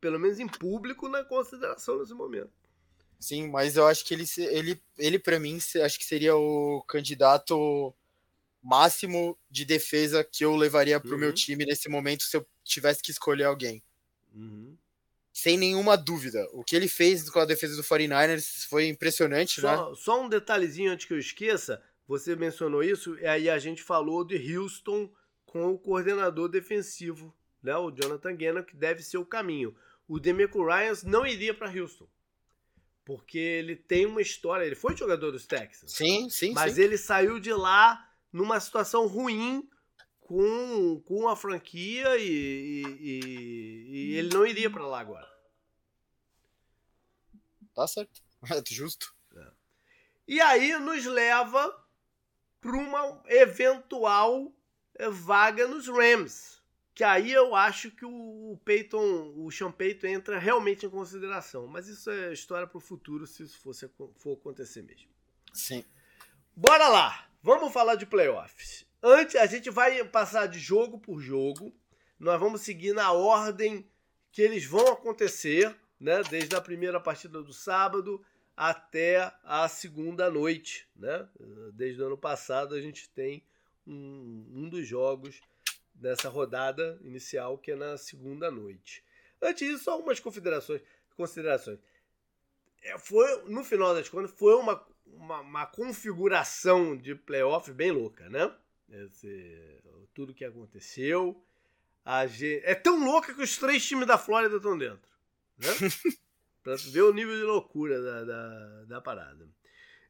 pelo menos em público, na consideração nesse momento. Sim, mas eu acho que ele, ele, ele para mim, acho que seria o candidato máximo de defesa que eu levaria pro uhum. meu time nesse momento se eu tivesse que escolher alguém. Uhum. Sem nenhuma dúvida. O que ele fez com a defesa do 49ers foi impressionante, só, né? Só um detalhezinho antes que eu esqueça. Você mencionou isso, e aí a gente falou de Houston com o coordenador defensivo, né? o Jonathan Gannon, que deve ser o caminho. O Demeco Ryans não iria para Houston. Porque ele tem uma história. Ele foi jogador dos Texans. Sim, sim. Mas sim. ele saiu de lá numa situação ruim com, com a franquia e, e, e ele não iria para lá agora. Tá certo. Justo. É. E aí nos leva para uma eventual vaga nos Rams. Que aí eu acho que o Peyton, o Sean Payton entra realmente em consideração. Mas isso é história para o futuro, se isso fosse, for acontecer mesmo. Sim. Bora lá! Vamos falar de playoffs. Antes, a gente vai passar de jogo por jogo. Nós vamos seguir na ordem que eles vão acontecer, né? Desde a primeira partida do sábado até a segunda noite, né? Desde o ano passado a gente tem um, um dos jogos dessa rodada inicial que é na segunda noite. Antes disso, algumas considerações. considerações. É, foi, no final das contas, foi uma, uma, uma configuração de playoff bem louca, né? Esse, tudo que aconteceu. A gente... É tão louca que os três times da Flórida estão dentro. Né? pra ver o nível de loucura da, da, da parada.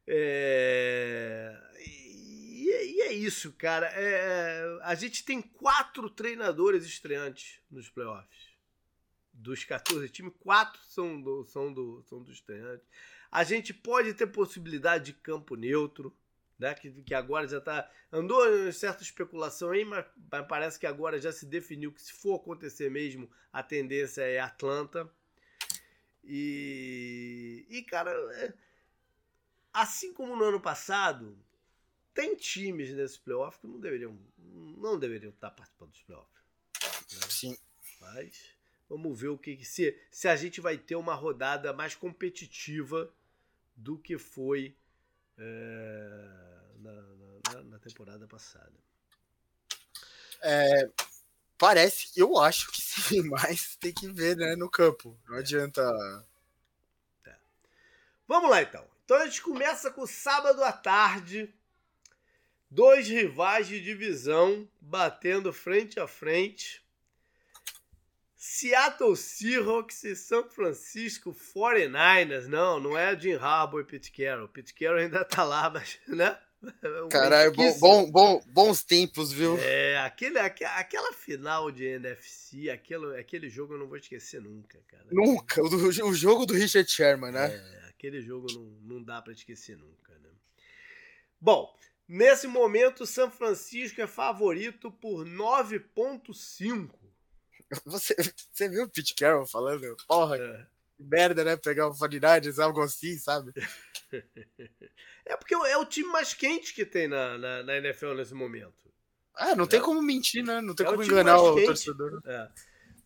É... E, e, é isso, cara. É... A gente tem quatro treinadores estreantes nos playoffs. Dos 14 times, quatro são do, são do, são do estreante. A gente pode ter possibilidade de campo neutro né? Que, que agora já está andou em certa especulação aí, mas, mas, parece que agora já se definiu que se for acontecer mesmo, a tendência é Atlanta. E, e cara, é, assim como no ano passado, tem times nesse playoff que não deveriam, não deveriam estar participando dos playoffs. Né? Sim. Mas vamos ver o que se, se a gente vai ter uma rodada mais competitiva do que foi é, na, na, na, temporada passada. É, parece, eu acho que sim, mas tem que ver né, no campo. Não é. adianta. É. Vamos lá então. Então a gente começa com sábado à tarde. Dois rivais de divisão batendo frente a frente. Seattle Seahawks e São Francisco 49ers. Não, não é Jim Harbaugh e Pete Carroll. Pete Carroll ainda tá lá, mas, né? Caralho, bom, bom, bom, bons tempos, viu? É, aquele, aquela final de NFC, aquele, aquele jogo eu não vou esquecer nunca, cara. Nunca, o, do, o jogo do Richard Sherman, né? É, aquele jogo não, não dá para esquecer nunca, né? Bom, nesse momento, São Francisco é favorito por 9,5 você, você viu o Pete Carroll falando? Porra, é. merda, né? Pegar o 49 algo assim, sabe? É porque é o time mais quente que tem na, na, na NFL nesse momento. Ah, não é. tem como mentir, né? Não tem é como enganar o quente. torcedor. É.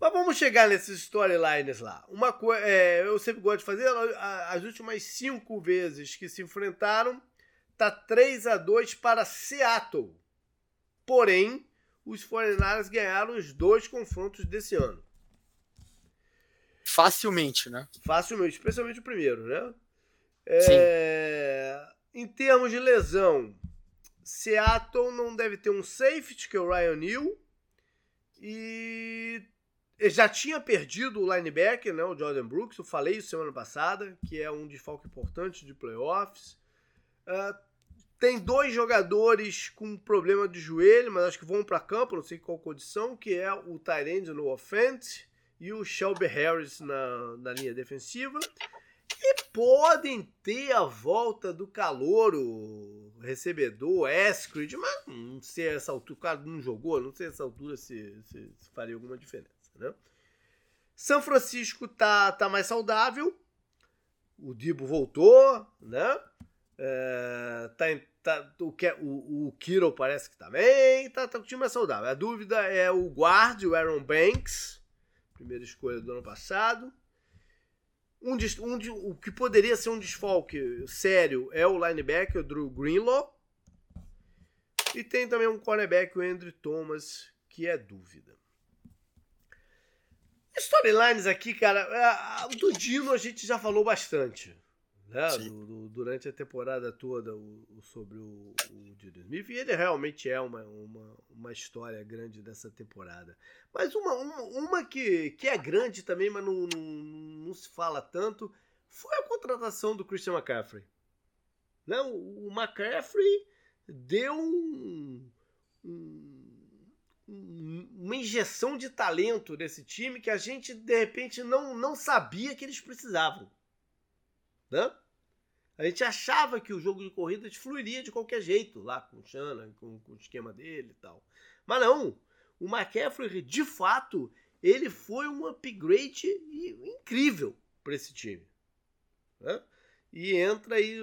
Mas vamos chegar nesses storylines lá. Uma coisa, é, eu sempre gosto de fazer as últimas cinco vezes que se enfrentaram, tá 3 a 2 para Seattle. Porém, os 49ers ganharam os dois confrontos desse ano. Facilmente, né? Facilmente, especialmente o primeiro, né? É... Em termos de lesão, Seattle não deve ter um safety, que é o Ryan Neal, e já tinha perdido o linebacker, né, o Jordan Brooks, eu falei isso semana passada, que é um desfalque importante de playoffs. Uh, tem dois jogadores com problema de joelho, mas acho que vão para campo, não sei qual condição, que é o Tyrande no offense e o Shelby Harris na, na linha defensiva. E podem ter a volta do calor, o recebedor, Eskridge, mas não sei essa altura, o cara não jogou, não sei essa altura se, se, se faria alguma diferença, né? São Francisco tá, tá mais saudável, o Dibo voltou, né? É, tá, tá, o, o, o Kiro parece que também. Tá, tá, o time é saudável. A dúvida é o guard, o Aaron Banks, primeira escolha do ano passado. Um, um, o que poderia ser um desfalque sério é o linebacker, o Drew Greenlaw. E tem também um cornerback, o Andrew Thomas, que é dúvida. Storylines aqui, cara, do Dino a gente já falou bastante né, do, do, durante a temporada toda o, o, sobre o, o Dino Smith, e ele realmente é uma, uma, uma história grande dessa temporada. Mas uma, uma, uma que, que é grande também, mas não, não, não, se fala tanto, foi a contratação do Christian McCaffrey. Né, o, o McCaffrey deu um, um, uma injeção de talento nesse time que a gente, de repente, não, não sabia que eles precisavam. Né? A gente achava que o jogo de corrida fluiria de qualquer jeito, lá com o Shannon, com, com o esquema dele e tal. Mas não, o McCaffrey, de fato, ele foi um upgrade incrível para esse time. Né? E entra aí,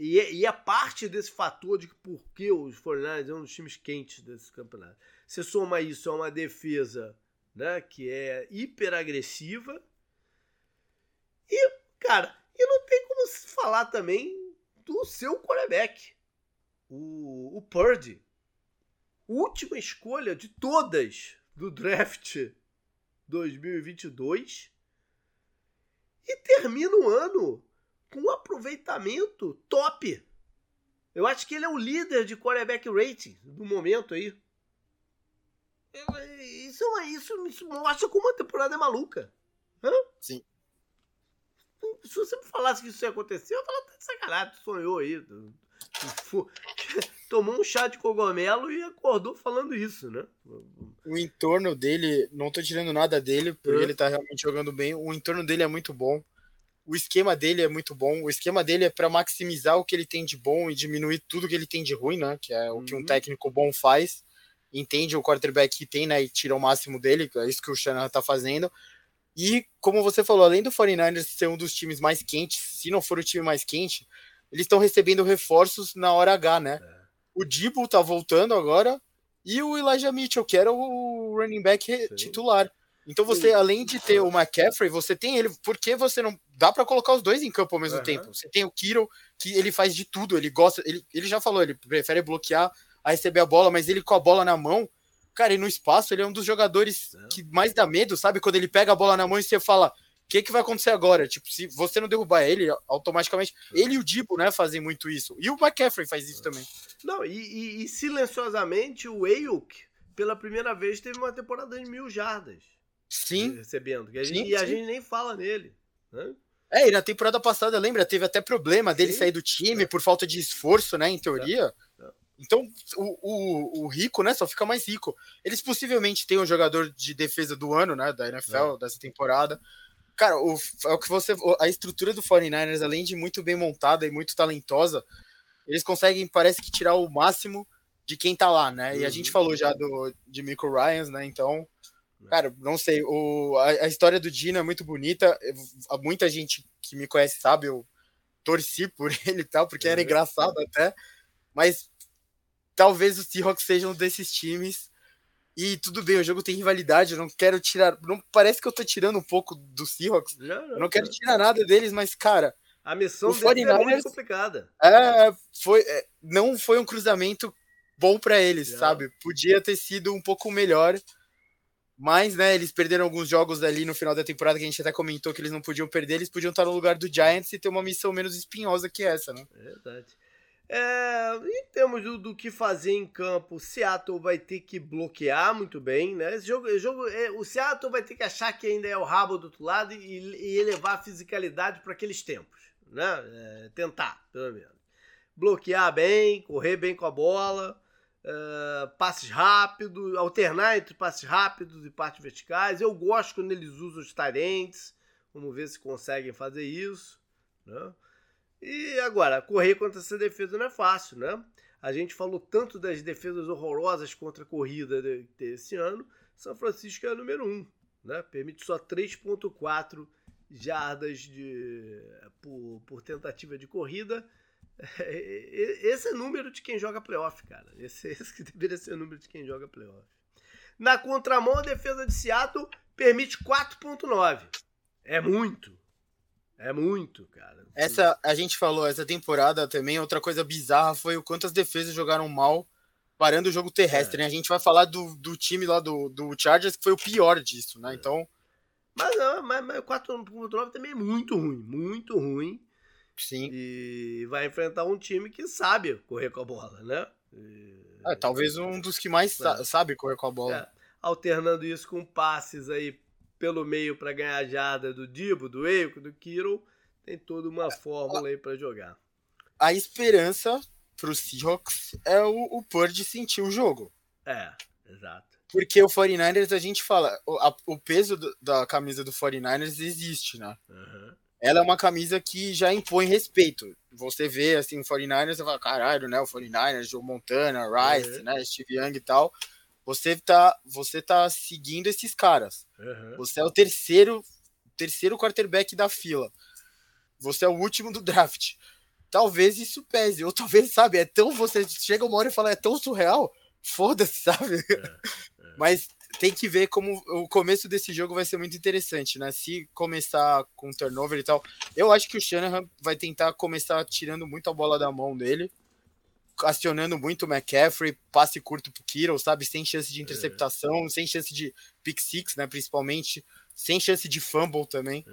e, é, e é parte desse fator de por que os 49 é um dos times quentes desse campeonato. Você soma isso a uma defesa né, que é hiper agressiva. E, cara, e não tem como falar também do seu quarterback, o, o Purdy. Última escolha de todas do draft 2022. E termina o ano com um aproveitamento top. Eu acho que ele é o líder de quarterback rating do momento aí. Isso, isso, isso mostra como a temporada é maluca. Hã? Sim. Se você me falasse que isso ia acontecer, eu falaria, tá de sacanagem, tu sonhou aí. Tomou um chá de cogumelo e acordou falando isso, né? O entorno dele, não tô tirando nada dele, porque é. ele tá realmente jogando bem. O entorno dele é muito bom. O esquema dele é muito bom. O esquema dele é para maximizar o que ele tem de bom e diminuir tudo que ele tem de ruim, né? Que é o que um uhum. técnico bom faz. Entende o quarterback que tem, né? E tira o máximo dele. É isso que o Shanahan tá fazendo. E, como você falou, além do 49ers ser um dos times mais quentes, se não for o time mais quente, eles estão recebendo reforços na hora H, né? É. O Dibo tá voltando agora e o Elijah Mitchell, que era o running back Sim. titular. Então você, Sim. além de ter o McCaffrey, você tem ele. Por que você não. Dá para colocar os dois em campo ao mesmo uhum. tempo. Você tem o Kiro, que ele faz de tudo, ele gosta. Ele, ele já falou, ele prefere bloquear a receber a bola, mas ele com a bola na mão, cara, e no espaço, ele é um dos jogadores que mais dá medo, sabe? Quando ele pega a bola na mão e você fala, o que, que vai acontecer agora? Tipo, se você não derrubar ele, automaticamente. Ele e o Dibo, né, fazem muito isso. E o McCaffrey faz isso também. Não, e, e, e silenciosamente o Ayuk, pela primeira vez, teve uma temporada de mil jardas. Sim. Recebendo. E a, gente, sim, e a gente nem fala nele. Né? É, e na temporada passada, lembra, teve até problema dele sim. sair do time por falta de esforço, né, em teoria. Então, o, o, o, rico, né, só fica mais rico. Eles possivelmente têm um jogador de defesa do ano, né, da NFL, é. dessa temporada. Cara, o, é o que você. A estrutura do 49ers, além de muito bem montada e muito talentosa, eles conseguem, parece que, tirar o máximo de quem tá lá, né? E a gente uhum. falou já do, de Michael Ryans, né? Então, cara, não sei. O, a, a, história do Dino é muito bonita. Muita gente que me conhece sabe, eu torci por ele e tal, porque era uhum. engraçado até. Mas talvez os Seahawks sejam desses times. E tudo bem, o jogo tem rivalidade, eu não quero tirar. Não parece que eu tô tirando um pouco do Seahawks. Eu não quero tirar nada deles, mas, cara. A missão deles é muito complicada. É, foi, é, não foi um cruzamento bom para eles, sabe? Podia ter sido um pouco melhor. Mas, né, eles perderam alguns jogos ali no final da temporada que a gente até comentou que eles não podiam perder, eles podiam estar no lugar do Giants e ter uma missão menos espinhosa que essa, né? Verdade. É, em termos do, do, que fazer em campo, o Seattle vai ter que bloquear muito bem, né? Esse jogo, jogo é, o Seattle vai ter que achar que ainda é o rabo do outro lado e, e elevar a fisicalidade para aqueles tempos, né? É, tentar, pelo menos. Bloquear bem, correr bem com a bola, é, passes rápidos, alternar entre passes rápidos e passes verticais. Eu gosto quando eles usam os tarentes. Vamos ver se conseguem fazer isso, né? E agora, correr contra essa defesa não é fácil, né? A gente falou tanto das defesas horrorosas contra a corrida desse ano. São Francisco é o número 1, um, né? Permite só 3.4 jardas de, por, por tentativa de corrida. Esse é o número de quem joga playoff, cara. Esse, esse que deveria ser o número de quem joga playoff. Na contramão, a defesa de Seattle permite 4.9. É muito. É muito, cara. Essa, a gente falou, essa temporada também, outra coisa bizarra foi o quanto as defesas jogaram mal parando o jogo terrestre, é. né? A gente vai falar do, do time lá do, do Chargers, que foi o pior disso, né? É. Então. Mas, mas, mas 4.9 também é muito ruim, muito ruim. Sim. E vai enfrentar um time que sabe correr com a bola, né? E... É, talvez um dos que mais é. sabe correr com a bola. É. Alternando isso com passes aí pelo meio para ganhar a jada do Dibo, do Eiko, do Kiro, tem toda uma fórmula aí para jogar. A esperança pro Seahawks é o, o Purdy sentir o jogo. É, exato. Porque o 49ers, a gente fala, o, a, o peso do, da camisa do 49ers existe, né? Uhum. Ela é uma camisa que já impõe respeito. Você vê, assim, o 49ers, você fala, caralho, né? O 49ers, Joe Montana, Rice, uhum. né? Steve Young e tal. Você tá, você tá seguindo esses caras. Uhum. Você é o terceiro, terceiro quarterback da fila. Você é o último do draft. Talvez isso pese, ou talvez, sabe, é tão. Você chega uma hora e fala, é tão surreal, foda-se, sabe? É, é. Mas tem que ver como o começo desse jogo vai ser muito interessante, né? Se começar com turnover e tal. Eu acho que o Shanahan vai tentar começar tirando muito a bola da mão dele acionando muito o McCaffrey, passe curto pro Kittle, sabe? Sem chance de interceptação, sem chance de pick six, né? Principalmente, sem chance de fumble também.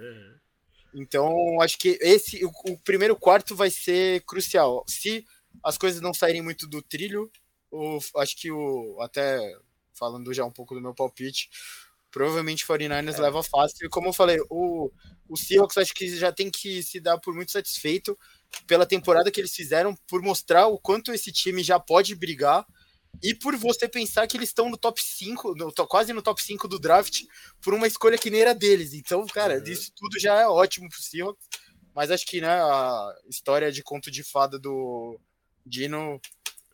Então, acho que esse o, o, primeiro quarto vai ser crucial. Se as coisas não saírem muito do trilho, o, acho que o até falando já um pouco do meu palpite, provavelmente o 49ers é. leva fácil. E como eu falei, o, o Seahawks acho que já tem que se dar por muito satisfeito pela temporada que eles fizeram, por mostrar o quanto esse time já pode brigar e por você pensar que eles estão no top 5, no, quase no top 5 do draft, por uma escolha que nem era deles. Então, cara, uhum. isso tudo já é ótimo pro Seahawks. Mas acho que, né, a história de conto de fada do Dino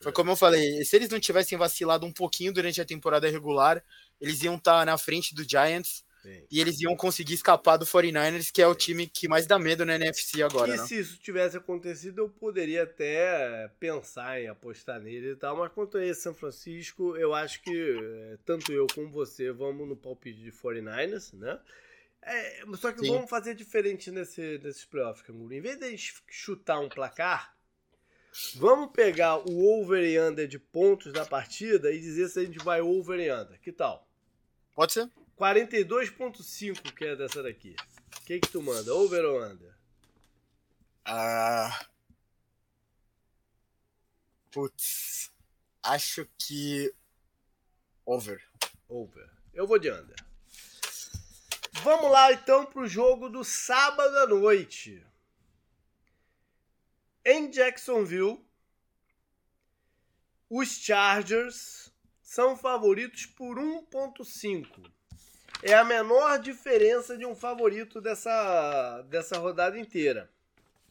foi como eu falei, se eles não tivessem vacilado um pouquinho durante a temporada regular, eles iam estar tá na frente do Giants Sim. e eles iam conseguir escapar do 49ers, que é o time que mais dá medo na NFC agora. E né? se isso tivesse acontecido, eu poderia até pensar em apostar nele e tal, mas quanto a esse São Francisco, eu acho que eh, tanto eu como você vamos no palpite de 49ers, né? É, só que Sim. vamos fazer diferente nesse, nesses playoffs, Canguru. Em vez de chutar um placar, Vamos pegar o over e under de pontos da partida e dizer se a gente vai over e under. Que tal? Pode ser. 42.5 que é dessa daqui. O que que tu manda? Over ou under? Ah... Putz. Acho que... Over. Over. Eu vou de under. Vamos lá então pro jogo do sábado à noite. Em Jacksonville, os Chargers são favoritos por 1.5. É a menor diferença de um favorito dessa, dessa rodada inteira.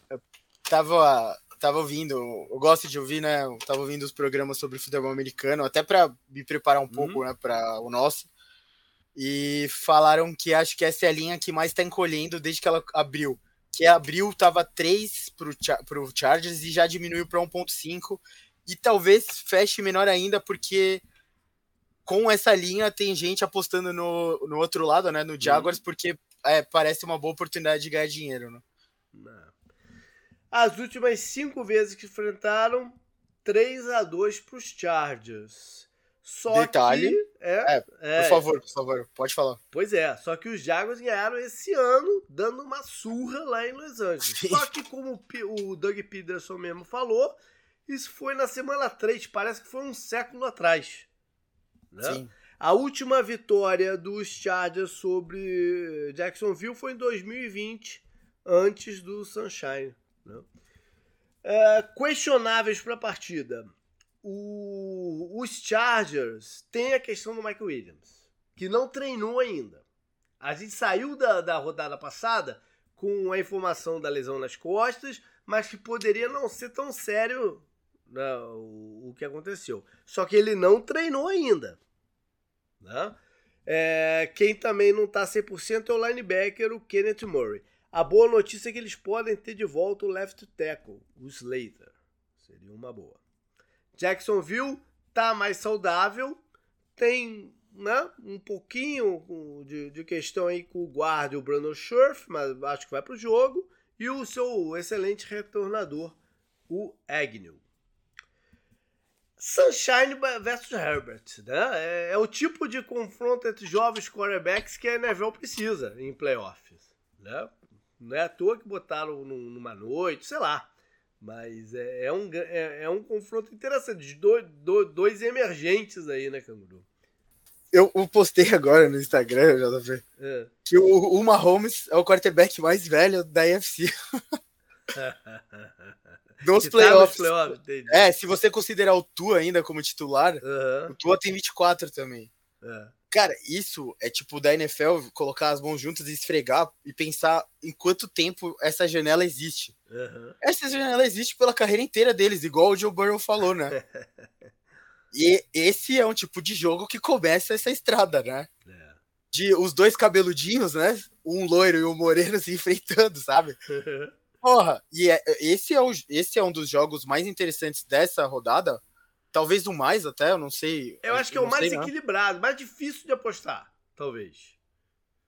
Eu tava, tava ouvindo, eu gosto de ouvir, né? Eu tava ouvindo os programas sobre futebol americano, até para me preparar um pouco, uhum. né, para o nosso. E falaram que acho que essa é a linha que mais está encolhendo desde que ela abriu que abril estava 3 para o Chargers e já diminuiu para 1.5 e talvez feche menor ainda porque com essa linha tem gente apostando no, no outro lado, né, no Jaguars, uhum. porque é, parece uma boa oportunidade de ganhar dinheiro, né? As últimas cinco vezes que enfrentaram, 3 a 2 para os Chargers. Só Detalhe, que. É, é, é, por favor, por favor, pode falar. Pois é, só que os Jaguars ganharam esse ano, dando uma surra lá em Los Angeles. Sim. Só que, como o Doug Peterson mesmo falou, isso foi na semana 3, parece que foi um século atrás. Né? Sim. A última vitória dos Chargers sobre Jacksonville foi em 2020, antes do Sunshine. Né? É, questionáveis para a partida o, os Chargers têm a questão do Michael Williams, que não treinou ainda. A gente saiu da, da rodada passada com a informação da lesão nas costas, mas que poderia não ser tão sério né, o, o, que aconteceu. Só que ele não treinou ainda. Né? É, quem também não está 100% é o linebacker, o Kenneth Murray. A boa notícia é que eles podem ter de volta o left tackle, o Slater. Seria uma boa. Jacksonville tá mais saudável, tem né, um pouquinho de, de questão aí com o guarda e o Brandon Scherf, mas acho que vai para o jogo, e o seu excelente retornador, o Agnew. Sunshine versus Herbert, né? É, é, o tipo de confronto entre jovens quarterbacks que a NFL precisa em playoffs, né? Não é à toa que botaram numa noite, sei lá. Mas é, é um, é, é, um confronto interessante, de dois, dois emergentes aí, né, Canguru? Eu, eu postei agora no Instagram, JP, é. que o, o Mahomes é o quarterback mais velho da AFC. Dos playoffs. Tá playoffs é, se você considerar o Tua ainda como titular, uhum. o Tua tem 24 também. É. Cara, isso é tipo da NFL colocar as mãos juntas e esfregar e pensar em quanto tempo essa janela existe. Uhum. Essa janela existe pela carreira inteira deles, igual o Joe Burrow falou, né? e esse é um tipo de jogo que começa essa estrada, né? É. De os dois cabeludinhos, né? Um loiro e um moreno se enfrentando, sabe? Porra, e é, esse, é o, esse é um dos jogos mais interessantes dessa rodada Talvez o mais até, eu não sei. Eu acho que é o mais sei, equilibrado, mais difícil de apostar, talvez.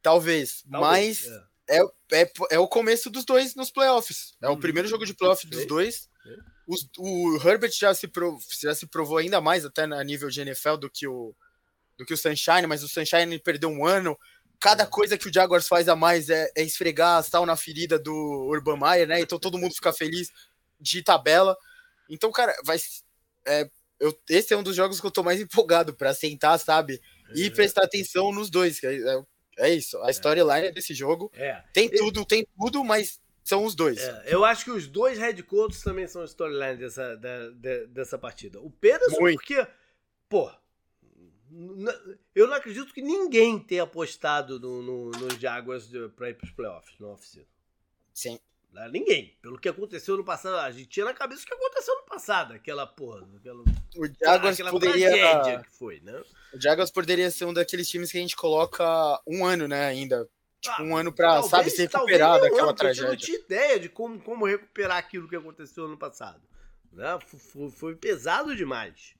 Talvez, talvez mas é. É, é, é, o começo dos dois nos playoffs. É hum, o uhum. primeiro jogo de playoff dos dois. Os, o Herbert já se, prov, já se provou ainda mais até a nível de NFL do que o do que o Sunshine, mas o Sunshine perdeu um ano. Cada é. coisa que o Jaguars faz a mais é, é esfregar sal na ferida do Urban Meyer, né? Então todo mundo fica feliz de tabela. Então, cara, vai é, eu, esse é um dos jogos que eu tô mais empolgado para sentar, sabe? E uhum. prestar atenção nos dois. É, é, é isso. A é. storyline desse jogo é. tem tudo, tem tudo, mas são os dois. É, eu acho que os dois Red Coats também são storyline dessa, da, de, dessa partida. O Pederson, Muito. porque, pô, eu não acredito que ninguém tenha apostado no, no, nos Jaguars para ir para os playoffs no off-season. Sim. Não, ninguém. Pelo que aconteceu no passado, a gente tinha na cabeça o que aconteceu no passado, aquela porra. Aquela, o Jaguars aquela poderia. Tragédia que foi, né? O Jaguars poderia ser um daqueles times que a gente coloca um ano, né, ainda. Tipo, um ah, ano pra, talvez, sabe, se recuperar daquela ano, tragédia. Eu não tinha ideia de como, como recuperar aquilo que aconteceu no passado. Né? Foi, foi pesado demais.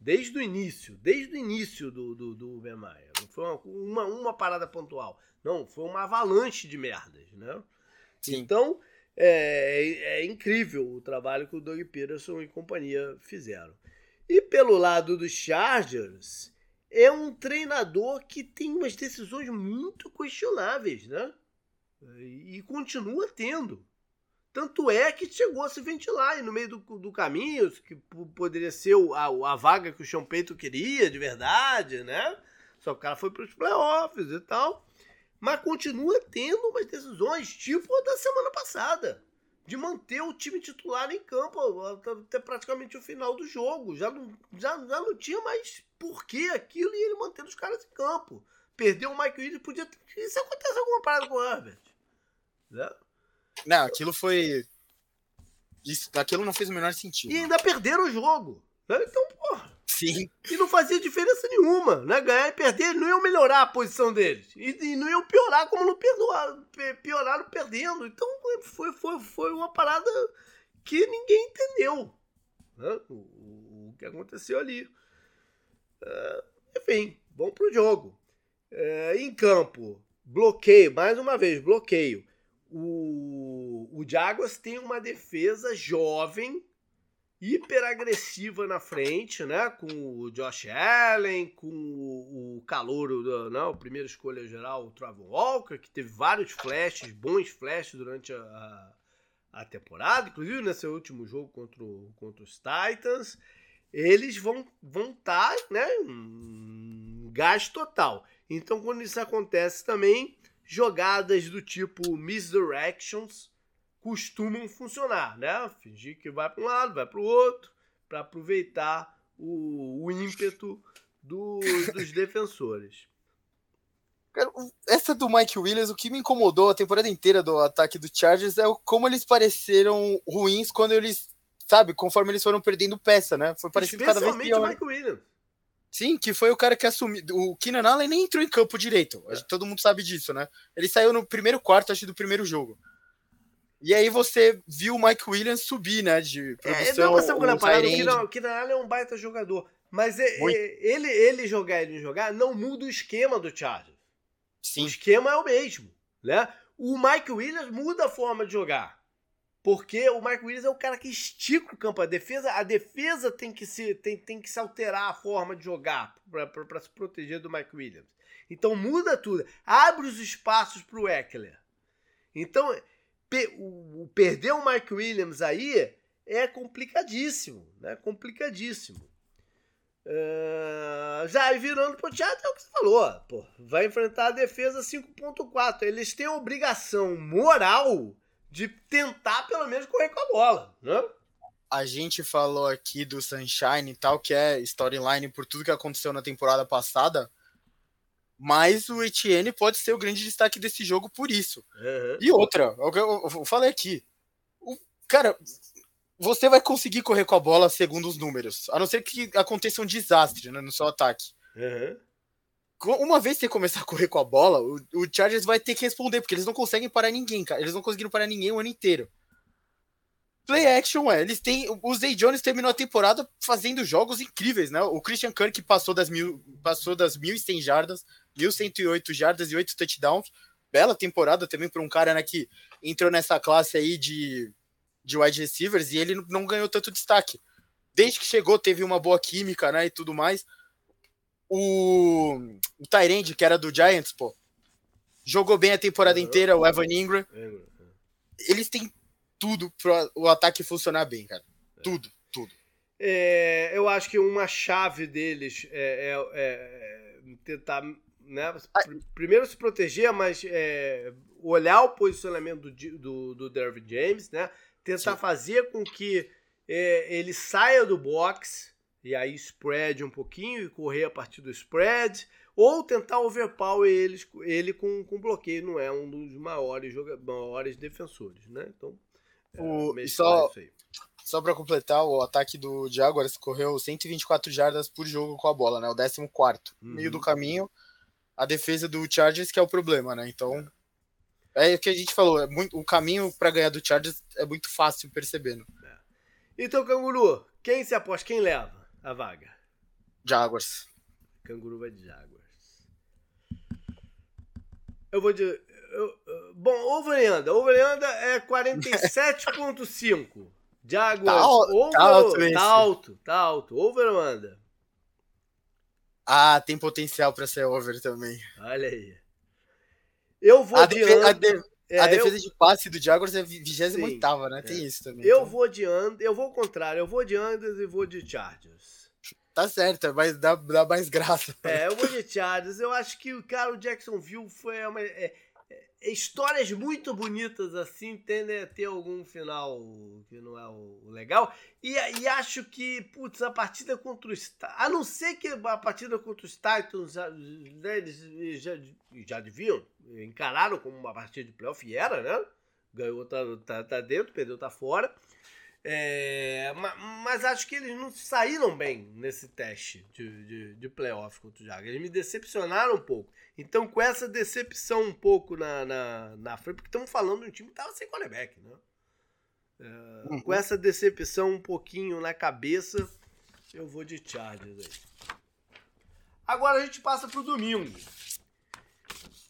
Desde o início, desde o início do, do, do Ben Maia. Não foi uma, uma, uma, parada pontual. Não, foi uma avalanche de merdas, né? Sim. Então, é, é, incrível o trabalho que o Doug Peterson e companhia fizeram. E pelo lado dos Chargers, é um treinador que tem umas decisões muito questionáveis, né? E continua tendo. Tanto é que chegou a se ventilar e no meio do, do caminho, que poderia ser a, a vaga que o Payton queria de verdade, né? Só que o cara foi para os playoffs e tal. Mas continua tendo umas decisões, tipo a da semana passada, de manter o time titular em campo até praticamente o final do jogo. Já não, já, já não tinha mais porquê aquilo e ele mantendo os caras em campo. Perdeu o Mike Williams, podia. Isso acontece alguma parada com o Herbert. Né? Não, aquilo foi. Isso, aquilo não fez o menor sentido. E ainda perderam o jogo. Né? Então, porra. Sim. E não fazia diferença nenhuma, né? Ganhar e perder não iam melhorar a posição deles. E, e não iam piorar como não perdoaram, pioraram perdendo. Então foi, foi, foi uma parada que ninguém entendeu. Né? O, o, o, que aconteceu ali. Uh, enfim, vamos pro jogo. Uh, em campo, bloqueio, mais uma vez, bloqueio o, o Jaguars tem uma defesa jovem, hiperagressiva na frente, né? Com o Josh Allen, com o, o calouro, não, né? o primeiro escolha geral, o Trevor Walker, que teve vários flashes, bons flashes durante a, a temporada, inclusive nesse último jogo contra, o, contra os Titans. Eles vão estar, vão tá, né? Um gás total. Então, quando isso acontece também, jogadas do tipo misdirections costumam funcionar, né? Fingir que vai para um lado, vai para o outro, para aproveitar o, o ímpeto do, dos defensores. Essa do Mike Williams, o que me incomodou a temporada inteira do ataque do Chargers é como eles pareceram ruins quando eles, sabe, conforme eles foram perdendo peça, né? Foi parecendo cada vez pior. o Mike Williams. Sim, que foi o cara que assumiu. O Keenan Allen nem entrou em campo direito. É. Todo mundo sabe disso, né? Ele saiu no primeiro quarto, acho, do primeiro jogo. E aí você viu o Mike Williams subir, né? De produção. É, não, você quando parada, o Keenan Allen é um baita jogador. Mas é, é, ele, ele jogar ele jogar não muda o esquema do Chargers. Sim. O esquema é o mesmo, né? O Mike Williams muda a forma de jogar. Porque o Mike Williams é o cara que estica o campo. A defesa, a defesa tem, que se, tem, tem que se alterar a forma de jogar para se proteger do Mike Williams. Então muda tudo. Abre os espaços para o Eckler. Então, pe, o, o, perder o Mike Williams aí é complicadíssimo. Né? Complicadíssimo. Uh, já virando pro teatro, é o que você falou. Pô, vai enfrentar a defesa 5.4. Eles têm a obrigação moral de tentar pelo menos correr com a bola, né? A gente falou aqui do Sunshine e tal, que é storyline por tudo que aconteceu na temporada passada, mas o Etienne pode ser o grande destaque desse jogo por isso. Uhum. E outra, é eu, eu, falei aqui, o, cara, você vai conseguir correr com a bola segundo os números, a não ser que aconteça um desastre né, no seu ataque. Uhum uma vez que começar a correr com a bola, o, o, Chargers vai ter que responder, porque eles não conseguem parar ninguém, cara. Eles não conseguiram parar ninguém o ano inteiro. Play action, é. Eles têm. O Zay Jones terminou a temporada fazendo jogos incríveis, né? O Christian Kirk passou das mil, passou das 1.100 jardas, 1.108 jardas e 8 touchdowns. Bela temporada também para um cara né, que entrou nessa classe aí de, de wide receivers e ele não ganhou tanto destaque. Desde que chegou, teve uma boa química, né? E tudo mais o, o Tyrande, que era do Giants, pô, jogou bem a temporada inteira, o Evan Ingram. Eles têm tudo para o ataque funcionar bem, cara. Tudo, tudo. É, eu acho que uma chave deles é, é, é tentar, né, primeiro se proteger, mas é, olhar o posicionamento do, do, do Dervin James, né? Tentar Sim. fazer com que é, ele saia do box e aí spread um pouquinho e correr a partir do spread, ou tentar overpower eles, ele com, com bloqueio. Não é um dos maiores, maiores defensores, né? Então, é, o, só, só para completar, o ataque do Jaguars correu 124 jardas por jogo com a bola, né? O 14 quarto. Uhum. Meio do caminho, a defesa do Chargers que é o problema, né? Então, é o que a gente falou, é muito, o caminho para ganhar do Chargers é muito fácil percebendo. É. Então, Canguru, quem se aposta? Quem leva a vaga? Jaguars. Canguru vai de Jaguars. Eu vou de. Eu, bom, over e under. Over e under é 47,5. Jaguars. Tá, over, tá alto, tá alto, tá alto. Over ou under? Ah, tem potencial para ser over também. Olha aí. Eu vou a de under. É, a defesa eu... de passe do Jaguars é 28 né? Tem é. isso também. Eu então. vou de under. Eu vou ao contrário. Eu vou de under e vou de Chargers. Tá certo, mas dá, dá mais graça. É, eu vou de Chargers. Eu acho que o cara, o Jacksonville foi uma. É, é, histórias muito bonitas assim tendem a ter algum final que não é o legal. E, e acho que, putz, a partida contra os. A não ser que a partida contra os Titans, né, eles já, já deviam, encararam como uma partida de playoff e era, né? Ganhou, tá, tá, tá dentro, perdeu, tá fora. É, mas acho que eles não saíram bem nesse teste de, de, de playoff contra o Jaguars. Eles me decepcionaram um pouco. Então, com essa decepção um pouco na, na, na frente, porque estamos falando de um time que estava sem quarterback, né? É, uhum. Com essa decepção um pouquinho na cabeça, eu vou de Chargers aí. Agora a gente passa pro domingo.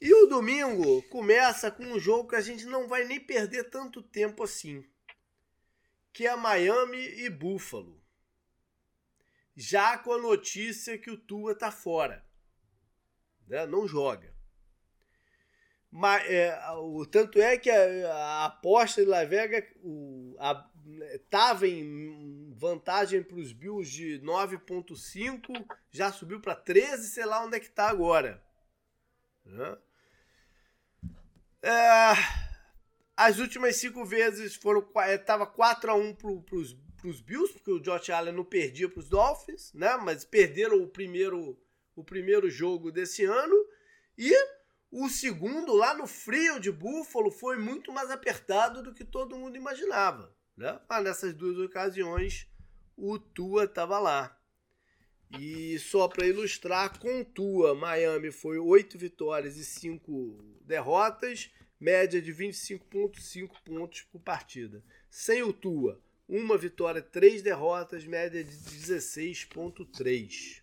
E o domingo começa com um jogo que a gente não vai nem perder tanto tempo assim que é Miami e Buffalo. Já com a notícia que o Tua tá fora. Né? Não joga. Mas, é, o, tanto é que a, a aposta de La Vega estava em vantagem para os Bills de 9,5, já subiu para 13, sei lá onde é que está agora. Né? É, as últimas cinco vezes foram estava 4 a 1 para os Bills, porque o Josh Allen não perdia para os Dolphins, né? Mas perderam o primeiro o primeiro jogo desse ano e o segundo lá no frio de Buffalo foi muito mais apertado do que todo mundo imaginava, né? Mas nessas duas ocasiões o Tua estava lá. E só para ilustrar, com Tua, Miami foi oito vitórias e cinco derrotas média de 25,5 pontos por partida. Sem o Tua, uma vitória, três derrotas, média de 16,3.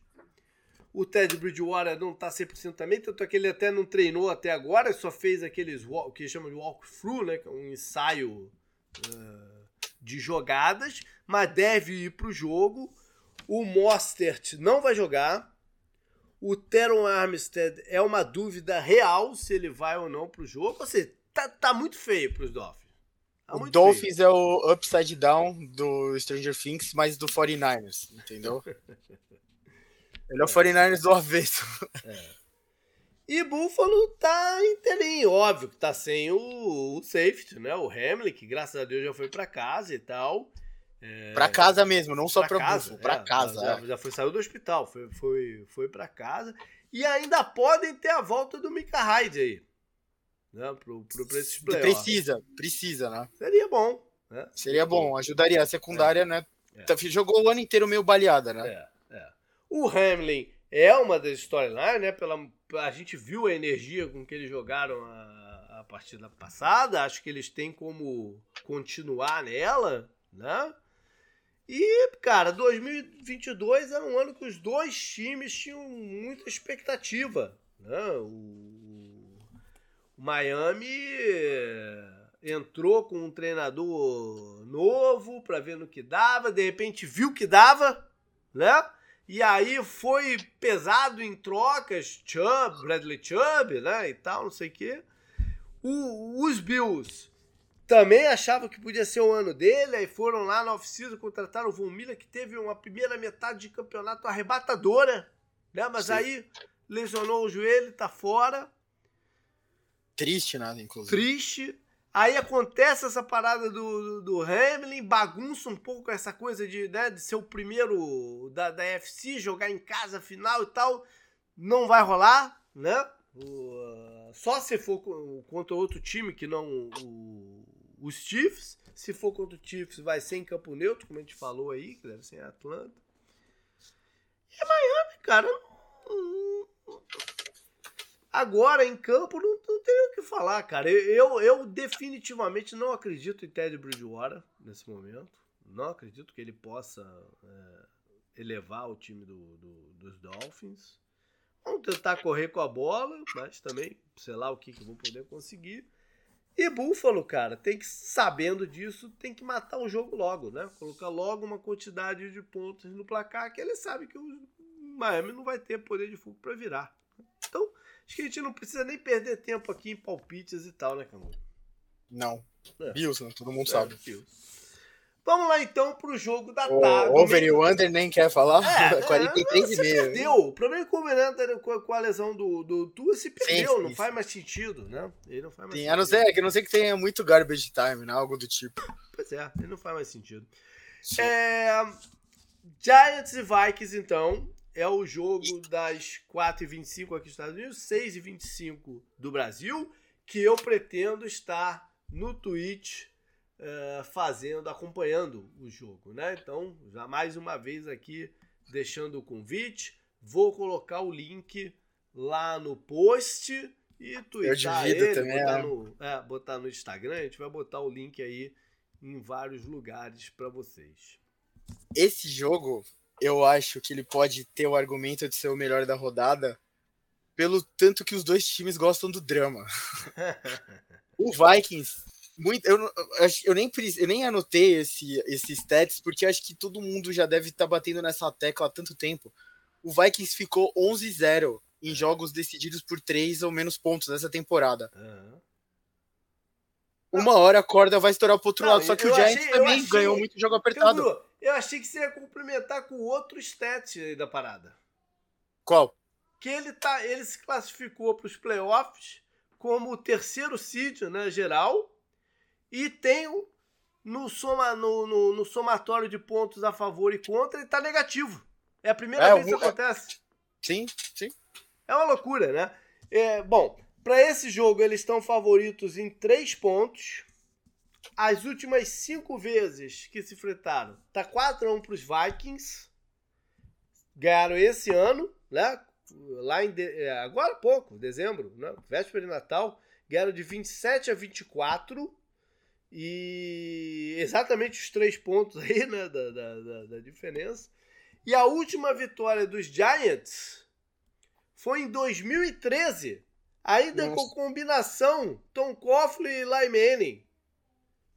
O Ted Bridgewater não está 100% também, tanto é que ele até não treinou até agora, só fez aqueles o que chama de walkthrough, né, é um ensaio uh, de jogadas, mas deve ir para o jogo. O Mostert não vai jogar, o Teron Armstead é uma dúvida real se ele vai ou não pro jogo. Ou seja, tá, tá muito feio pros Dolphins. Tá o Dolphins feio. é o upside down do Stranger Things, mas do 49ers, entendeu? ele é o 49ers do avesso. É. E Buffalo tá inteirinho, óbvio que tá sem o, o safety, né? O Hamlin, que graças a Deus já foi para casa e tal. É... Pra casa mesmo, não só pra, pra casa, pra é, casa. Já, é. já, foi, saiu do hospital, foi, foi, foi pra casa. E ainda podem ter a volta do Mika Hyde aí. Né, pro, pro, pra esses playoffs. Precisa, precisa, né? Seria bom. Né? Seria bom, ajudaria. A secundária, é. né? É. Tá, jogou o ano inteiro meio baleada, né? É, é. O Hamlin é uma das storylines, né? Pela, a gente viu a energia com que eles jogaram a, a partida passada. Acho que eles têm como continuar nela, né? E, cara, 2022 era um ano que os dois times tinham muita expectativa. Né? O, o Miami entrou com um treinador novo para ver no que dava, de repente viu que dava, né? E aí foi pesado em trocas, Chubb, Bradley Chubb, né, e tal, não sei o quê. Os Bills também achava que podia ser o ano dele, aí foram lá na oficina, contrataram o Von Miller, que teve uma primeira metade de campeonato arrebatadora, né? Mas Sim. aí lesionou o joelho, tá fora. Triste, né, inclusive. Triste. Aí acontece essa parada do, do, do Hamlin, bagunça um pouco essa coisa de, né, de ser o primeiro da, da FC, jogar em casa final e tal. Não vai rolar, né? O, só se for contra outro time que não o, os Chiefs. Se for contra o Chiefs, vai ser em campo neutro, como a gente falou aí, que deve ser em Atlanta. E Miami, cara, agora em campo não, não tenho o que falar, cara. Eu, eu definitivamente não acredito em Ted Bridgewater nesse momento. Não acredito que ele possa é, elevar o time do, do, dos Dolphins. Vamos tentar correr com a bola, mas também, sei lá o que, que vou poder conseguir. E Buffalo, cara, tem que, sabendo disso, tem que matar o jogo logo, né? Colocar logo uma quantidade de pontos no placar que ele sabe que o Miami não vai ter poder de fogo para virar. Então, acho que a gente não precisa nem perder tempo aqui em palpites e tal, né, Camu? Não. É. Bills, né? Todo mundo é, sabe. Bills. Vamos lá então pro jogo da tarde. O over e o under nem quer falar? É, 43 é, e meio. perdeu. O problema é que o Comandante com a lesão do, do Tua se perdeu, sim, sim, não faz mais sentido, né? Ele não faz mais sim, sentido. A não ser, que não sei que tenha muito garbage time, né? Algo do tipo. Pois é, ele não faz mais sentido. É, Giants e Vikings, então, é o jogo das 4h25 aqui nos Estados Unidos, 6h25 do Brasil, que eu pretendo estar no Twitch uh, fazendo, acompanhando o jogo, né? Então, já mais uma vez aqui deixando o convite, vou colocar o link lá no post e twittar ele, também, botar, é. no, é, botar no Instagram, a gente vai botar o link aí em vários lugares para vocês. Esse jogo, eu acho que ele pode ter o argumento de ser o melhor da rodada, pelo tanto que os dois times gostam do drama. o Vikings muito, eu, eu, nem, eu nem anotei esse, esses stats, porque acho que todo mundo já deve estar tá batendo nessa tecla há tanto tempo. O Vikings ficou 11-0 em jogos decididos por 3 ou menos pontos nessa temporada. Uhum. Uma hora a corda vai estourar pro outro não, lado, só que o Giants achei, também achei, ganhou muito jogo apertado. Eu, eu achei que você ia complementar com outro stat aí da parada. Qual? Que ele, tá, ele se classificou para os playoffs como o terceiro seed né, geral e tem no, soma, no, no, no, somatório de pontos a favor e contra, ele tá negativo. É a primeira é, vez que isso acontece. Sim, sim. É uma loucura, né? É, bom, para esse jogo eles estão favoritos em três pontos. As últimas cinco vezes que se enfrentaram, tá 4x1 para os Vikings. Ganharam esse ano, né? Lá em de... É, agora há pouco, dezembro, né? véspera de Natal. Ganharam de 27 a 24. E exatamente os três pontos aí, né, da, da, da, diferença. E a última vitória dos Giants foi em 2013, ainda Nossa. com combinação Tom Coughlin e Eli Manning,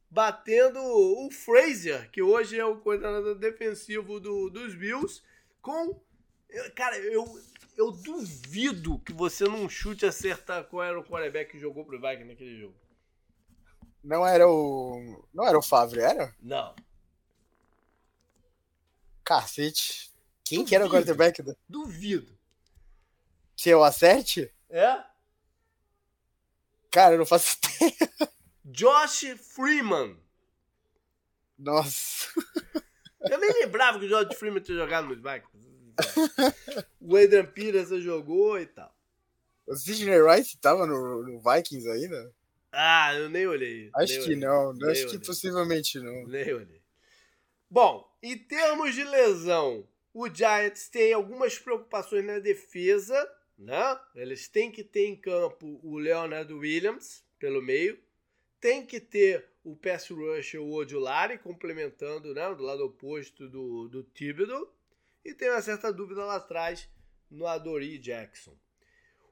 batendo o Frazier, que hoje é o coordenador defensivo do, dos Bills, com... Cara, eu, eu duvido que você não chute acertar qual era o quarterback que jogou pro Vikings naquele jogo. Não era o. Não era o Favre, era? Não. Cacete. Quem Duvido. que era o quarterback? Do... Duvido. Se eu acerte? É? Cara, eu não faço ideia. Josh Freeman. Nossa. Eu nem lembrava que o Josh Freeman tinha jogado nos Vikings. O Adrian Peterson jogou e tal. O Sidney Rice tava no, no Vikings ainda? Ah, eu nem olhei. Acho nem que olhei. não. Nem acho olhei. que possivelmente não. Nem olhei. Bom, em termos de lesão, o Giants tem algumas preocupações na defesa, né? Eles têm que ter em campo o Leonard Williams pelo meio, tem que ter o pass rusher, o Odulari, complementando, né, do lado oposto do, do Thibodeau, e tem uma certa dúvida lá atrás no Adori Jackson.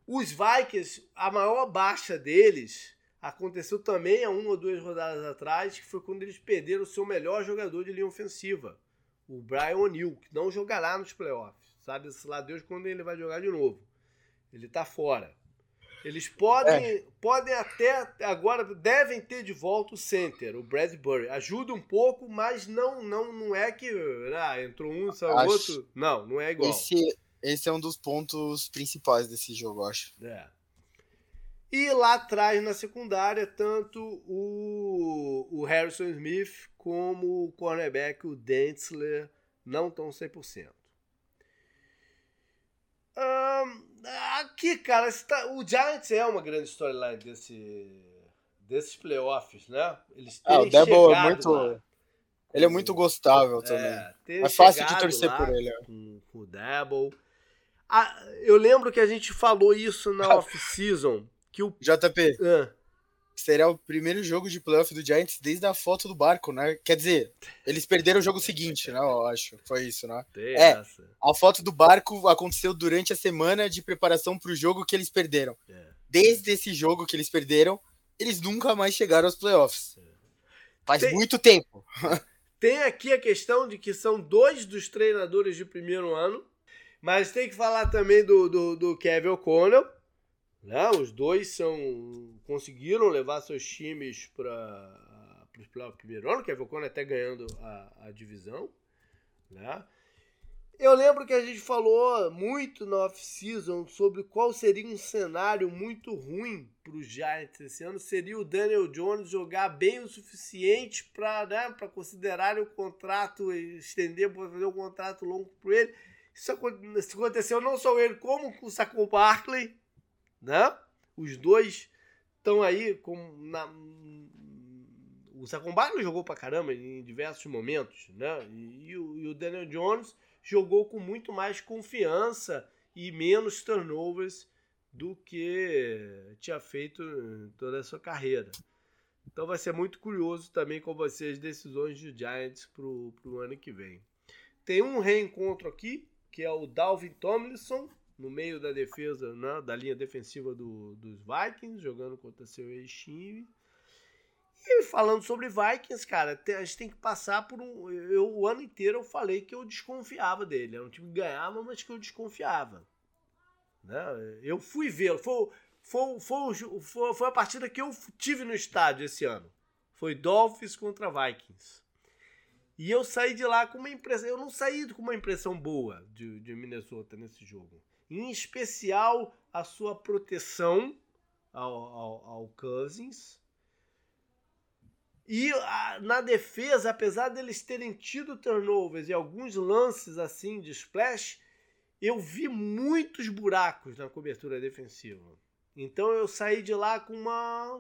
Os Vikings, a maior baixa deles aconteceu também há uma ou duas rodadas atrás, que foi quando eles perderam o seu melhor jogador de linha ofensiva, o Brian O'Neill, que não jogará nos playoffs. Sabe, se lá Deus quando ele vai jogar de novo. Ele tá fora. Eles podem, é. podem até agora devem ter de volta o center, o Bradbury. Ajuda um pouco, mas não não não é que ah, entrou um, saiu acho... outro. Não, não é igual. Esse, esse é um dos pontos principais desse jogo, eu acho. É. E lá atrás, na secundária, tanto o, o Harrison Smith como o cornerback, o Dentzler, não estão 100%. Um, aqui, cara, tá, o Giants é uma grande storyline desse, desses playoffs, né? Eles ah, o Debo é muito. Lá. Ele é muito gostável também. É, é fácil de torcer por ele. Com, com o Debo. Ah, eu lembro que a gente falou isso na off-season que o. JP. Ah. Será o primeiro jogo de playoff do Giants desde a foto do barco, né? Quer dizer, eles perderam o jogo seguinte, né? Eu acho. Foi isso, né? É. A foto do barco aconteceu durante a semana de preparação para o jogo que eles perderam. É. Desde esse jogo que eles perderam, eles nunca mais chegaram aos playoffs. É. Faz tem, muito tempo. Tem aqui a questão de que são dois dos treinadores de primeiro ano, mas tem que falar também do, do, do Kevin O'Connell né? Os dois são conseguiram levar seus times para playoffs primeiro ano, que o até ganhando a, a divisão. Né? Eu lembro que a gente falou muito na off-season sobre qual seria um cenário muito ruim para os Giants esse ano. Seria o Daniel Jones jogar bem o suficiente para né, considerar o contrato, estender, fazer um contrato longo para ele. Isso aconteceu não só ele, como com o Saquon Barkley né? Os dois estão aí com na, o Barkley jogou pra caramba em diversos momentos, né? E, e, o, e, o, Daniel Jones jogou com muito mais confiança e menos turnovers do que tinha feito toda a sua carreira. Então vai ser muito curioso também com você as decisões de Giants pro, pro ano que vem. Tem um reencontro aqui, que é o Dalvin Tomlinson no meio da defesa, né, da linha defensiva do, dos Vikings, jogando contra seu ex-time. E falando sobre Vikings, cara, a gente tem que passar por um. Eu, o ano inteiro eu falei que eu desconfiava dele. Era um time que ganhava, mas que eu desconfiava. Né? Eu fui vê-lo. Foi, foi, foi, foi, foi a partida que eu tive no estádio esse ano. Foi Dolphins contra Vikings. E eu saí de lá com uma impressão. Eu não saí com uma impressão boa de, de Minnesota nesse jogo em especial a sua proteção ao, ao, ao Cousins. E a, na defesa, apesar deles terem tido turnovers e alguns lances assim de splash, eu vi muitos buracos na cobertura defensiva. Então eu saí de lá com uma.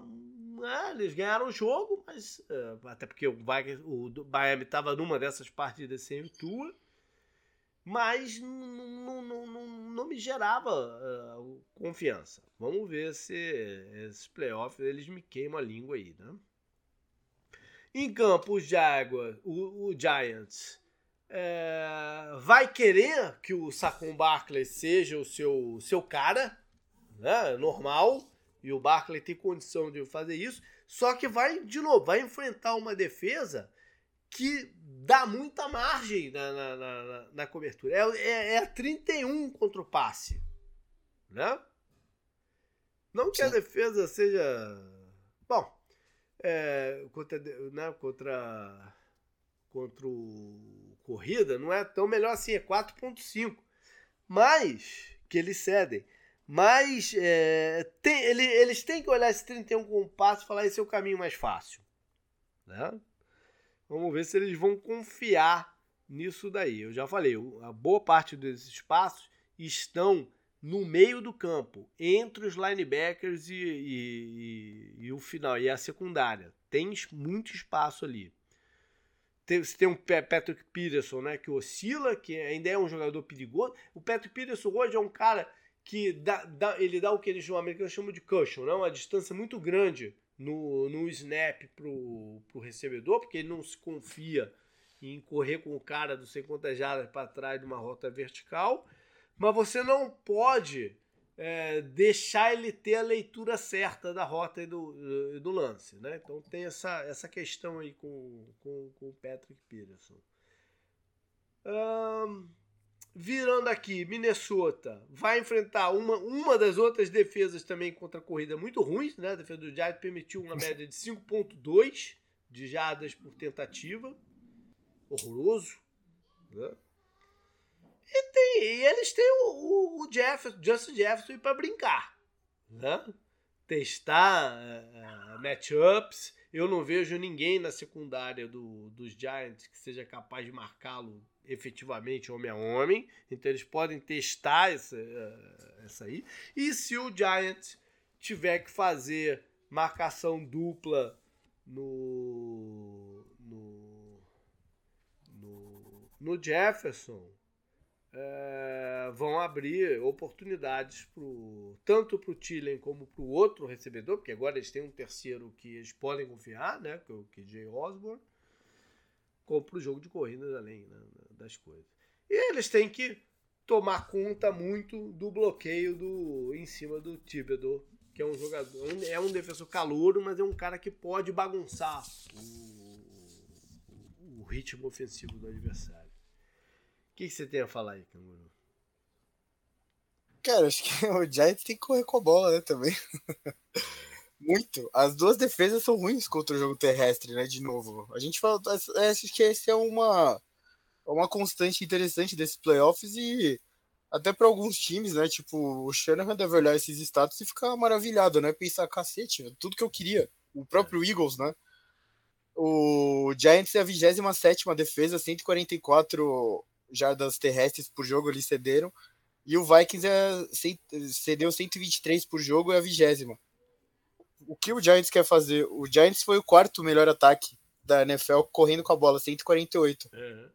É, eles ganharam o jogo, mas. É, até porque o, o Miami estava numa dessas partidas sem Tua mas não, me gerava uh, confiança. Vamos ver se esses playoffs eles me queimam a língua aí, né? Em campo, o Jaguar, o, o Giants, é, vai querer que o Saquon Barkley seja o seu, seu cara, né? Normal, e o Barkley tem condição de fazer isso, só que vai, de novo, vai enfrentar uma defesa que dá muita margem na, na, na, na cobertura. É, é, é 31 contra o passe. Né? Não que Sim. a defesa seja. Bom, é, contra, né, contra, contra o corrida não é tão melhor assim, é 4.5. Mas que eles cedem. Mas é, tem, ele, eles têm que olhar esse 31 com o passe e falar esse é o caminho mais fácil. Né? Vamos ver se eles vão confiar nisso daí. Eu já falei, a boa parte desses espaços estão no meio do campo, entre os linebackers e, e, e, e o final, e a secundária. Tem muito espaço ali. Tem, você tem um Patrick Peterson, né, que oscila, que ainda é um jogador perigoso. O Patrick Peterson hoje é um cara que dá, dá, ele dá o que eles americanos chamam de cushion, né, uma distância muito grande no, no snap pro, pro recebedor, porque ele não se confia em correr com o cara do sem quantas jardas para trás de uma rota vertical, mas você não pode é, deixar ele ter a leitura certa da rota e do, do lance. Né? Então tem essa, essa questão aí com, com, com o Patrick Peterson. Um, virando aqui, Minnesota vai enfrentar uma, uma das outras defesas também contra a corrida muito ruins, né? A defesa do Giants permitiu uma média de 5.2 de jardas por tentativa. Horroroso. Né? E, tem, e eles têm o, o, o Jefferson, Justin Jefferson para brincar. Né? Testar uh, matchups. Eu não vejo ninguém na secundária do, dos Giants que seja capaz de marcá-lo efetivamente homem a homem. Então eles podem testar essa, uh, essa aí. E se o Giants tiver que fazer marcação dupla no, no, no, no Jefferson, é, vão abrir oportunidades pro, tanto para o Tillen como para o outro recebedor, porque agora eles têm um terceiro que eles podem confiar, né, que é o KJ Osborne, como para o jogo de corridas além né, das coisas. E eles têm que tomar conta muito do bloqueio do em cima do Thibodeau, que é um jogador, é um defensor calouro, mas é um cara que pode bagunçar o, o ritmo ofensivo do adversário que, que você tem a falar aí, Canguru? Cara, acho que o Giants tem que correr com a bola, né, também. Muito. As duas defesas são ruins contra o jogo terrestre, né, de novo. A gente fala, acho que esse é uma, uma constante interessante desses playoffs e até para alguns times, né, tipo, o Shanahan deve olhar esses status e ficar maravilhado, né, pensar, cacete, tudo que eu queria. O próprio Eagles, né, o Giants é a 27 defesa, 144 jardas terrestres por jogo, eles cederam. E o Vikings é, cedeu 123 por jogo, é a vigésima. O que o Giants quer fazer? O Giants foi o quarto melhor ataque da NFL correndo com a bola, 148. Uhum.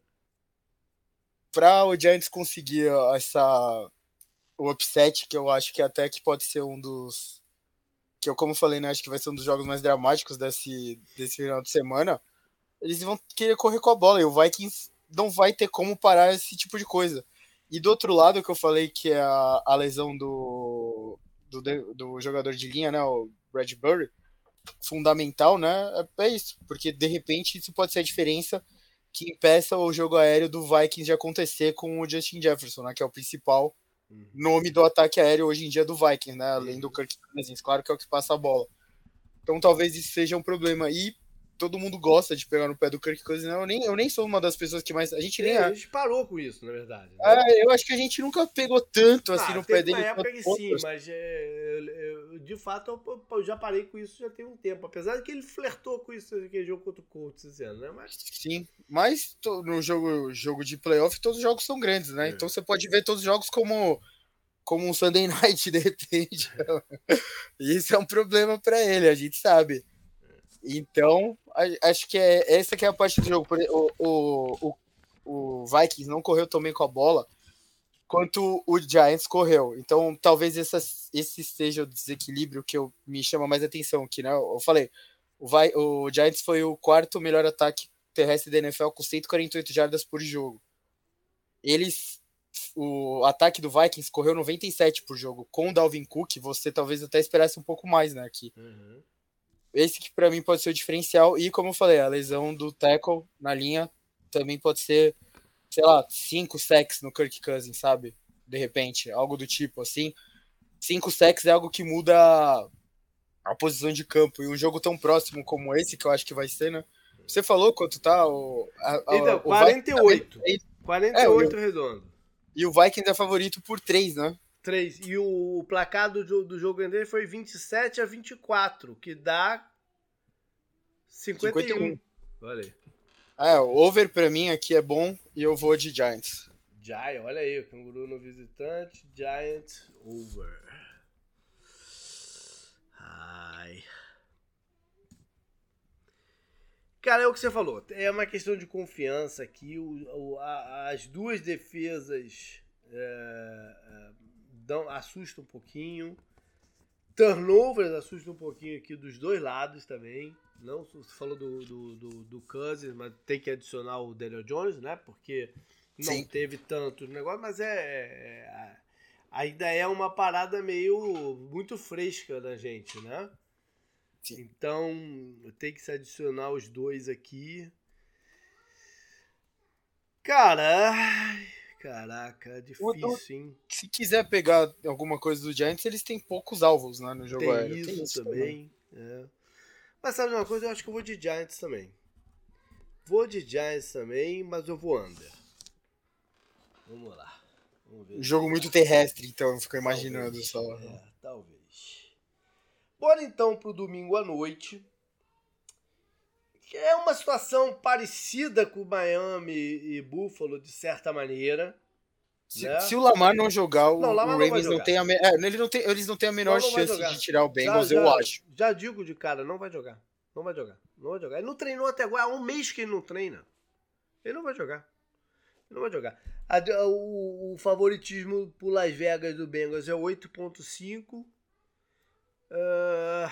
Para o Giants conseguir essa o upset, que eu acho que até que pode ser um dos que eu como falei, né, acho que vai ser um dos jogos mais dramáticos desse desse final de semana. Eles vão querer correr com a bola e o Vikings não vai ter como parar esse tipo de coisa. E do outro lado, que eu falei que é a, a lesão do, do, do, jogador de linha, né, o Bradbury, fundamental, né, é, isso, porque de repente isso pode ser a diferença que impeça o jogo aéreo do Vikings de acontecer com o Justin Jefferson, né, que é o principal uhum. nome do ataque aéreo hoje em dia do Vikings, né, além do Kirk Cousins, claro que é o que passa a bola. Então talvez isso seja um problema. E todo mundo gosta de pegar no pé do Kirk Cousins. Eu nem, eu nem sou uma das pessoas que mais. A gente nem. É, a gente parou com isso, na verdade. Né? É, eu acho que a gente nunca pegou tanto assim ah, no pé dele. Na época que sim, mas é, eu, eu, de fato eu, já parei com isso já tem um tempo. Apesar de que ele flertou com isso naquele jogo contra o Colts, dizendo, né? Mas... Sim, mas no jogo, jogo de playoff todos os jogos são grandes, né? É. Então você pode ver todos os jogos como como um Sunday Night, de repente. Isso é um problema para ele, a gente sabe. Então, acho que é essa que é a parte do jogo. O, o, o, Vikings não correu também com a bola quanto o Giants correu. Então, talvez essa, esse seja o desequilíbrio que eu, me chama mais atenção aqui, né? Eu falei, o, o Giants foi o quarto melhor ataque terrestre da NFL com 148 jardas por jogo. Eles o ataque do Vikings correu 97 por jogo. Com o Dalvin Cook, você talvez até esperasse um pouco mais, né, aqui. Uhum. Esse que para mim pode ser o diferencial. E como eu falei, a lesão do tackle na linha também pode ser, sei lá, cinco sacks no Kirk Cousins, sabe? De repente, algo do tipo assim. Cinco sacks é algo que muda a posição de campo. E um jogo tão próximo como esse, que eu acho que vai ser, né? Você falou quanto tá? O, a, a, então, 48. O 48 é, redondo. E o Vikings é favorito por 3, né? 3. E o placar do, do jogo dele foi 27 a 24, que dá 51. 51. Olha aí. É, o over pra mim aqui é bom e eu vou de Giants. Giant, olha aí, o canguru no visitante, Giants over. Ai. Cara, é o que você falou. É uma questão de confiança aqui. O, o a, as duas defesas é, é dão, assusta um pouquinho. Turnovers assusta um pouquinho aqui dos dois lados também. Não, você falou do, do, do, do Cousins, mas tem que adicionar o Daniel Jones, né? Porque não Sim. teve tanto negócio, mas é, é, ainda é uma parada meio muito fresca da gente, né? Sim. Então tem que se adicionar os dois aqui. Cara, Caraca, é difícil, hein? Se quiser pegar alguma coisa do Giants, eles têm poucos alvos né, no jogo tem aéreo. Isso tem isso também. É. Mas sabe uma coisa? Eu acho que eu vou de Giants também. Vou de Giants também, mas eu vou under. Vamos lá. Vamos ver. Jogo muito terrestre, então eu fico imaginando Talvez. só. É, talvez. Bora então pro domingo à noite. Que é uma situação parecida com Miami e Buffalo, de certa maneira. Se, né? se o Lamar não jogar, o, Não, o não Ravens não, jogar. tem a me- é, ele não tem, eles não têm a menor Não, não chance de tirar o Bengals, já, eu já- acho. Já digo de cara, não vai jogar. Não vai jogar. Não vai jogar. Ele não treinou até agora. Há um mês que ele não treina. Ele não vai jogar. Ele não vai jogar. A- o, o favoritismo por Las Vegas do Bengals é 8.5. Ah,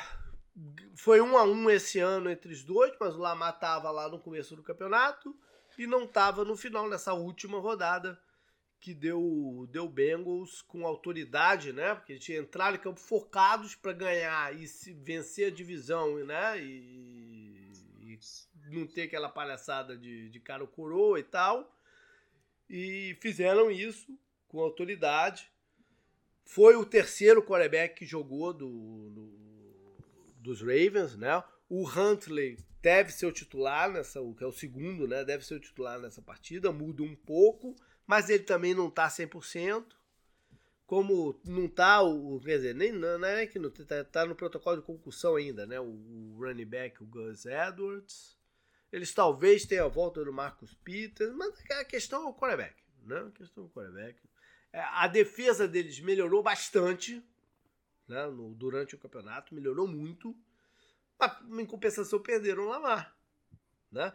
foi um a um esse ano entre os dois, mas o Lamar estava lá no começo do campeonato e não estava no final, nessa última rodada que deu deu Bengals com autoridade, né? Porque eles entrado em campo focados para ganhar e se vencer a divisão, né? E, e não ter aquela palhaçada de, de cara coroa e tal. E fizeram isso com autoridade. Foi o terceiro quarterback que jogou do, do- dos Ravens, né? O Huntley deve ser o titular nessa, o que é o segundo, né? Deve ser o titular nessa partida, muda um pouco, mas ele também não tá 100%. Como não tá o, quer dizer, nem não é que não tá, tá no protocolo de concussão ainda, né? O, o running back, o Gus Edwards. Eles talvez tenham a volta do Marcus Peters, mas a questão é o quarterback, né? A questão é o quarterback. É, A defesa deles melhorou bastante né, no- durante o campeonato, melhorou muito. Mas, em compensação, perderam o Lamar. Né?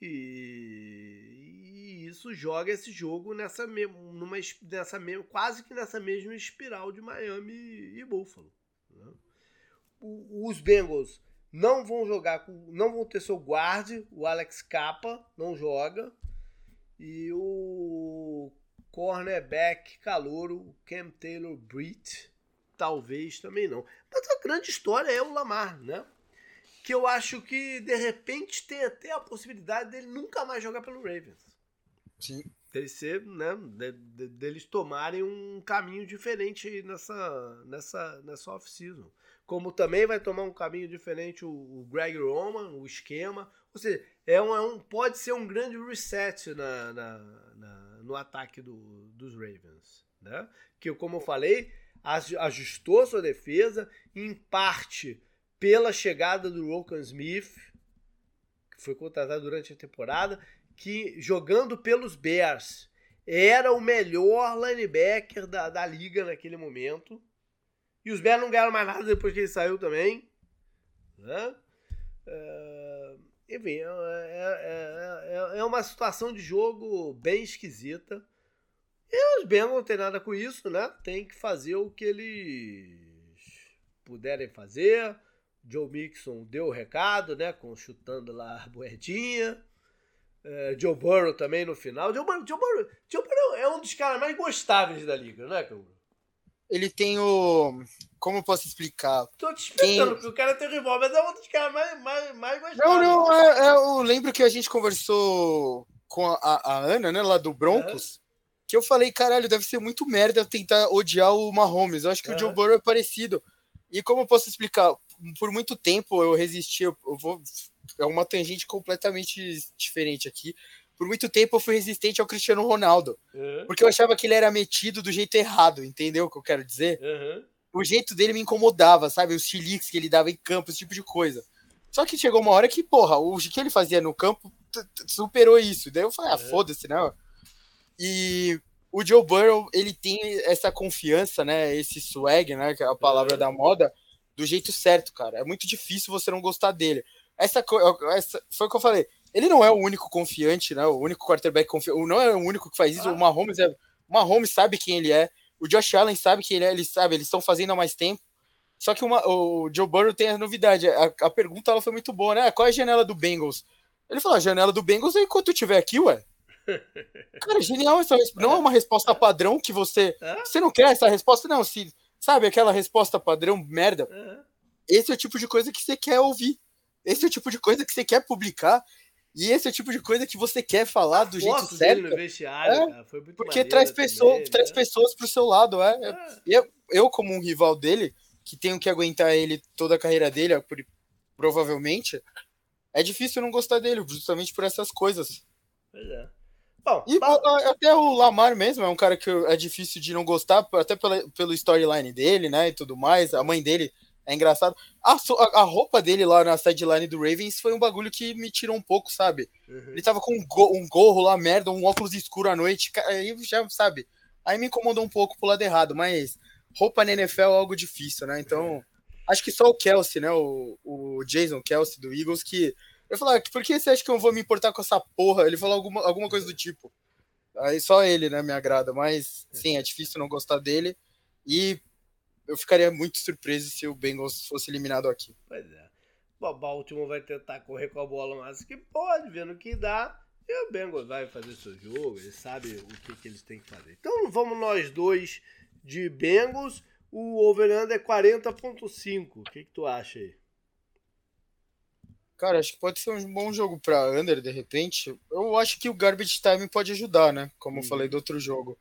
E, e isso joga esse jogo nessa mesma, numa, es- nessa mesma, quase que nessa mesma espiral de Miami e Buffalo. né? O- os Bengals não vão jogar com, não vão ter seu guarde, o Alex Capa não joga e o cornerback calouro, o Cam Taylor Britt, talvez também não. Mas a grande história é o Lamar, né? Que eu acho que de repente tem até a possibilidade dele nunca mais jogar pelo Ravens. Sim. Dele ser, né? de- de- deles tomarem um caminho diferente nessa, nessa, nessa off-season. Como também vai tomar um caminho diferente o, o Greg Roman, o esquema. Ou seja, é um, é um- pode ser um grande reset na, na- na- no ataque do- dos Ravens. Né? Que, como eu falei, ajustou sua defesa, em parte pela chegada do Rokan Smith, que foi contratado durante a temporada, que jogando pelos Bears era o melhor linebacker da, da liga naquele momento. E os Bears não ganharam mais nada depois que ele saiu também. Né? É, enfim, é, é- é- é uma situação de jogo bem esquisita. E os Bengals não tem nada com isso, né? Tem que fazer o que eles puderem fazer. Joe Mixon deu o recado, né? Com chutando lá a moedinha. É, Joe Burrow também no final. Joe Burrow, Joe Burrow, Joe Burrow é um dos caras mais gostáveis da liga, né, Canguru? Ele tem o. Como eu posso explicar? Tô te explicando, porque o cara tem rival, mas é um dos caras mais, mais, mais gostáveis. Não, não, é, é, eu lembro que a gente conversou com a, a- a Ana, né, lá do Broncos, que eu falei, caralho, deve ser muito merda tentar odiar o Mahomes. Eu acho que o Aham. Joe Burrow é parecido. E como eu posso explicar? Por muito tempo eu resisti, eu, vou. É uma tangente completamente diferente aqui. Por muito tempo eu fui resistente ao Cristiano Ronaldo. Uhum, Porque eu achava que ele era metido do jeito errado, entendeu o que eu quero dizer? uhum. o jeito dele me incomodava, sabe? Os chiliques que ele dava em campo, esse tipo de coisa. Só que chegou uma hora que, porra, o que ele fazia no campo superou isso. Daí eu falei, ah, É. foda-se, né? E o Joe Burrow, ele tem essa confiança, né? Esse swag, né? Que é a palavra da moda, do jeito certo, cara. É muito difícil você não gostar dele. Essa, essa foi o que eu falei. Ele não é o único confiante, né? O único quarterback confiante. Não é o único que faz isso. Ah. O Mahomes é. O Mahomes sabe quem ele é. O Josh Allen sabe quem ele é. Ele sabe, eles estão fazendo há mais tempo. Só que uma- o Joe Burrow tem a novidade. A, a pergunta ela foi muito boa, né? Qual é a janela do Bengals? Ele falou: a janela do Bengals é enquanto eu estiver aqui, ué. Cara, genial essa resposta. Não é uma resposta padrão que você. É? Você não quer essa resposta, não. Se, sabe aquela resposta padrão merda? Uhum. Esse é o tipo de coisa que você quer ouvir. Esse é o tipo de coisa que você quer publicar. E esse é o tipo de coisa que você quer falar do jeito certo. é, cara, foi muito porque traz, pessoa, também, traz né? pessoas pro seu lado. É. É. Eu, eu, como um rival dele, que tenho que aguentar ele toda a carreira dele, provavelmente, é difícil não gostar dele, justamente por essas coisas. Pois é. Bom, E até o Lamar mesmo é um cara que é difícil de não gostar, até pela, pelo storyline dele, né? E tudo mais. A mãe dele é engraçado. A, a- roupa dele lá na sideline do Ravens foi um bagulho que me tirou um pouco, sabe? Uhum. Ele tava com um, go- um gorro lá, merda, um óculos escuro à noite. Aí já, sabe? Aí me incomodou um pouco pro lado errado, mas roupa na NFL é algo difícil, né? Então, acho que só o Kelsey, né? O, o Jason Kelsey do Eagles, que. Eu falei, ah, por que você acha que eu vou me importar com essa porra? Ele falou alguma, alguma coisa do tipo. Aí só ele, né, me agrada, mas sim, é difícil não gostar dele. E eu ficaria muito surpreso se o Bengals fosse eliminado aqui. Pois é. Bom, Baltimore vai tentar correr com a bola o máximo que pode, vendo que dá. E o Bengals vai fazer seu jogo, ele sabe o que, que eles têm que fazer. Então vamos nós dois de Bengals. O over-under é 40.5. O que, que tu acha aí? Cara, acho que pode ser um bom jogo pra Under, de repente. Eu acho que o Garbage Time pode ajudar, né? Como eu Uhum. falei do outro jogo.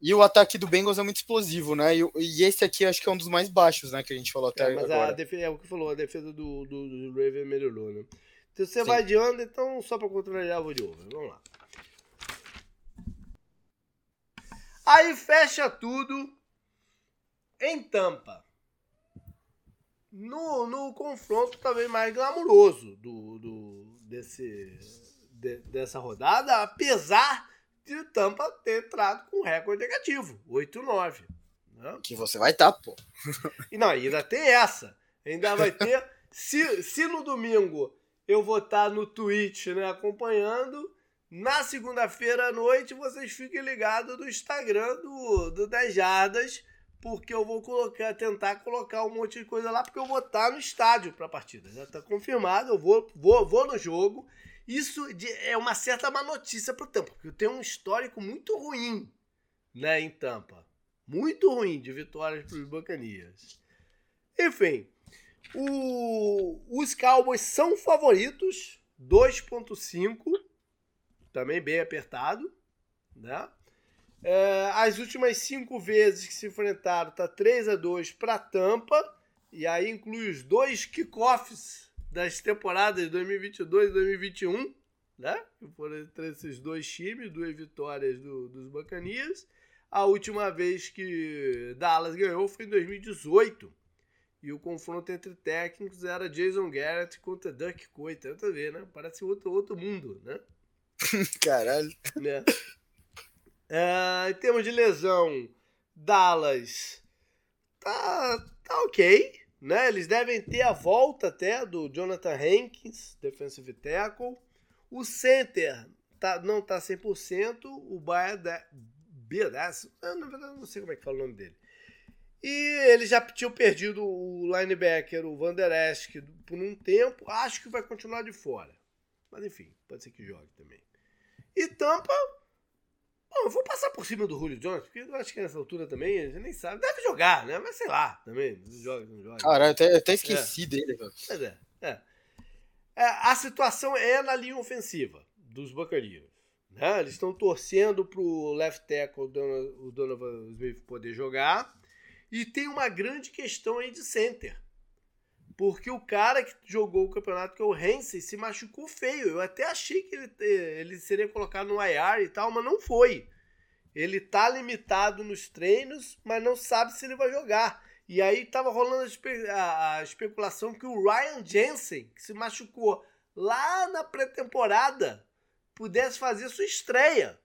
E o ataque do Bengals é muito explosivo, né? E, e esse aqui acho que é um dos mais baixos, né? Que a gente falou até É, mas a agora. defesa, é o que falou, a defesa do, do, do Raven melhorou, né? Então você Sim. vai de under, então só pra controlar eu vou de over. Vamos lá. Aí fecha tudo em Tampa. No, no confronto talvez mais glamuroso do, do, desse, de- dessa rodada, apesar de o Tampa ter entrado com recorde negativo, 8-9. Né? Que você vai estar, pô. E não, ainda tem essa. Ainda vai ter. Se, se no domingo eu vou estar no Twitch, né, acompanhando, na segunda-feira à noite vocês fiquem ligados no Instagram do, do 10 Jardas, porque eu vou colocar, tentar colocar um monte de coisa lá, porque eu vou estar no estádio para a partida. Já está confirmado, eu vou, vou, vou no jogo. Isso é uma certa má notícia para o Tampa, porque eu tenho um histórico muito ruim né, em Tampa. Muito ruim de vitórias para os Buccaneers. Enfim, o- os Cowboys são favoritos, 2.5, também bem apertado, né? É, as últimas cinco vezes que se enfrentaram tá 3 a 2 para Tampa e aí inclui os dois kickoffs das temporadas 2022 e 2021, né? Que foram entre esses dois times, duas vitórias do- dos Buccaneers. A última vez que Dallas ganhou foi em 2018. E o confronto entre técnicos era Jason Garrett contra Duck Coit. Tanto a ver, né? Parece outro, outro mundo, né? Caralho. né? É, em termos de lesão, Dallas tá, tá ok, né? Eles devem ter a volta até do Jonathan Hankins, defensive tackle. O center tá, não tá 100%, o Biadas, na verdade não sei como é que fala o nome dele. E ele já tinha perdido o linebacker, o Van Der Esch, por um tempo. Acho que vai continuar de fora. Mas enfim, pode ser que jogue também. E Tampa. Bom, eu vou passar por cima do Julio Jones, porque eu acho que nessa altura também a gente nem sabe. Deve jogar, né? Mas sei lá, também. Não joga, não joga. Caralho, até, até esqueci dele, velho. Mas é, é. É, A situação é na linha ofensiva dos Buccaneers. Né? Eles estão torcendo pro left tackle, o o Donovan Smith, poder jogar. E tem uma grande questão aí de center. Porque o cara que jogou o campeonato, que é o Hansen, se machucou feio. Eu até achei que ele, ele seria colocado no IR e tal, mas não foi. Ele tá limitado nos treinos, mas não sabe se ele vai jogar. E aí tava rolando a, espe- a- a especulação que o Ryan Jensen, que se machucou lá na pré-temporada, pudesse fazer sua estreia.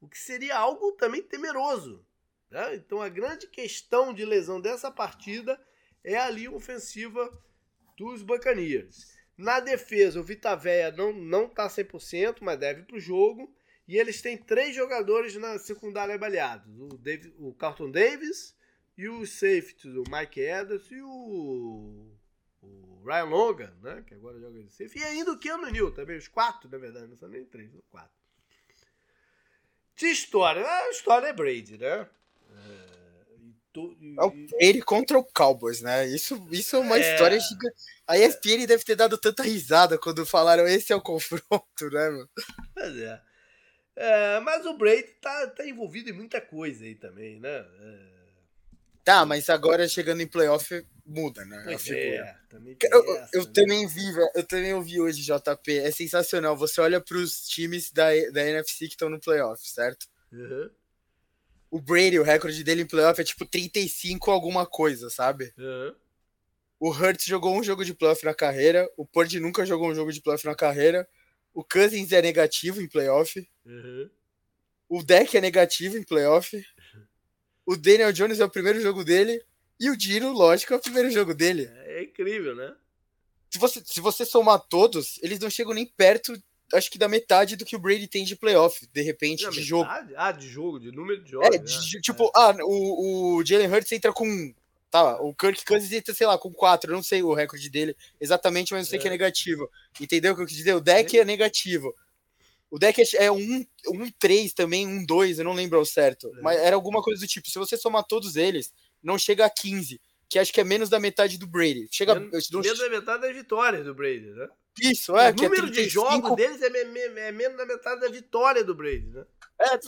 O que seria algo também temeroso. né? Então a grande questão de lesão dessa partida é a linha ofensiva dos Buccaneers. Na defesa, o Vitaveia não, não tá 100%, mas deve pro jogo. E eles têm três jogadores na secundária baleados. O, o Carlton Davis e os safeties, o Mike Edwards e o, o Ryan Logan, né? Que agora joga de safety. E ainda o Keanu Neal também, os quatro, na verdade, não são nem três, são quatro. De história, a história é Brady, né? É, É contra o Cowboys, né? Isso, isso é uma é. história gigante. A ESPN deve ter dado tanta risada quando falaram esse é o confronto, né, mano? Pois é. é mas o Brady tá, tá envolvido em muita coisa aí também, né? É... Tá, mas agora chegando em playoff muda, né? Pois é, também eu, essa, eu né? também vi, eu também ouvi hoje, JP. É sensacional. Você olha para os times da, da NFC que estão no playoff, certo? Uhum. O Brady, o recorde dele em playoff é tipo 35 alguma coisa, sabe? Uhum. O Hurts jogou um jogo de playoff na carreira. O Purdy nunca jogou um jogo de playoff na carreira. O Cousins é negativo em playoff. Uhum. O Deck é negativo em playoff. O Daniel Jones é o primeiro jogo dele. E o Dino, lógico, é o primeiro jogo dele. É incrível, né? Se você, se você somar todos, eles não chegam nem perto, acho que da metade do que o Brady tem de playoff, de repente, de metade? jogo. Ah, de jogo, de número de jogos. É, de, é, tipo, é. ah, o, o Jalen Hurts entra com. Tá, o Kirk Cousins entra, sei lá, com 4. Eu não sei o recorde dele exatamente, mas eu sei é. que é negativo. Entendeu o que eu quis dizer? O deck é negativo. O deck é um, um 3 também, um 2, eu não lembro ao certo. É. Mas era alguma coisa do tipo. Se você somar todos eles, não chega a 15, que acho que é menos da metade do Brady. Chega menos, não... menos da metade das vitórias do Brady, né? Isso, é. O é número é 35... de jogos deles é, é, menos da metade da vitória do Brady, né? É,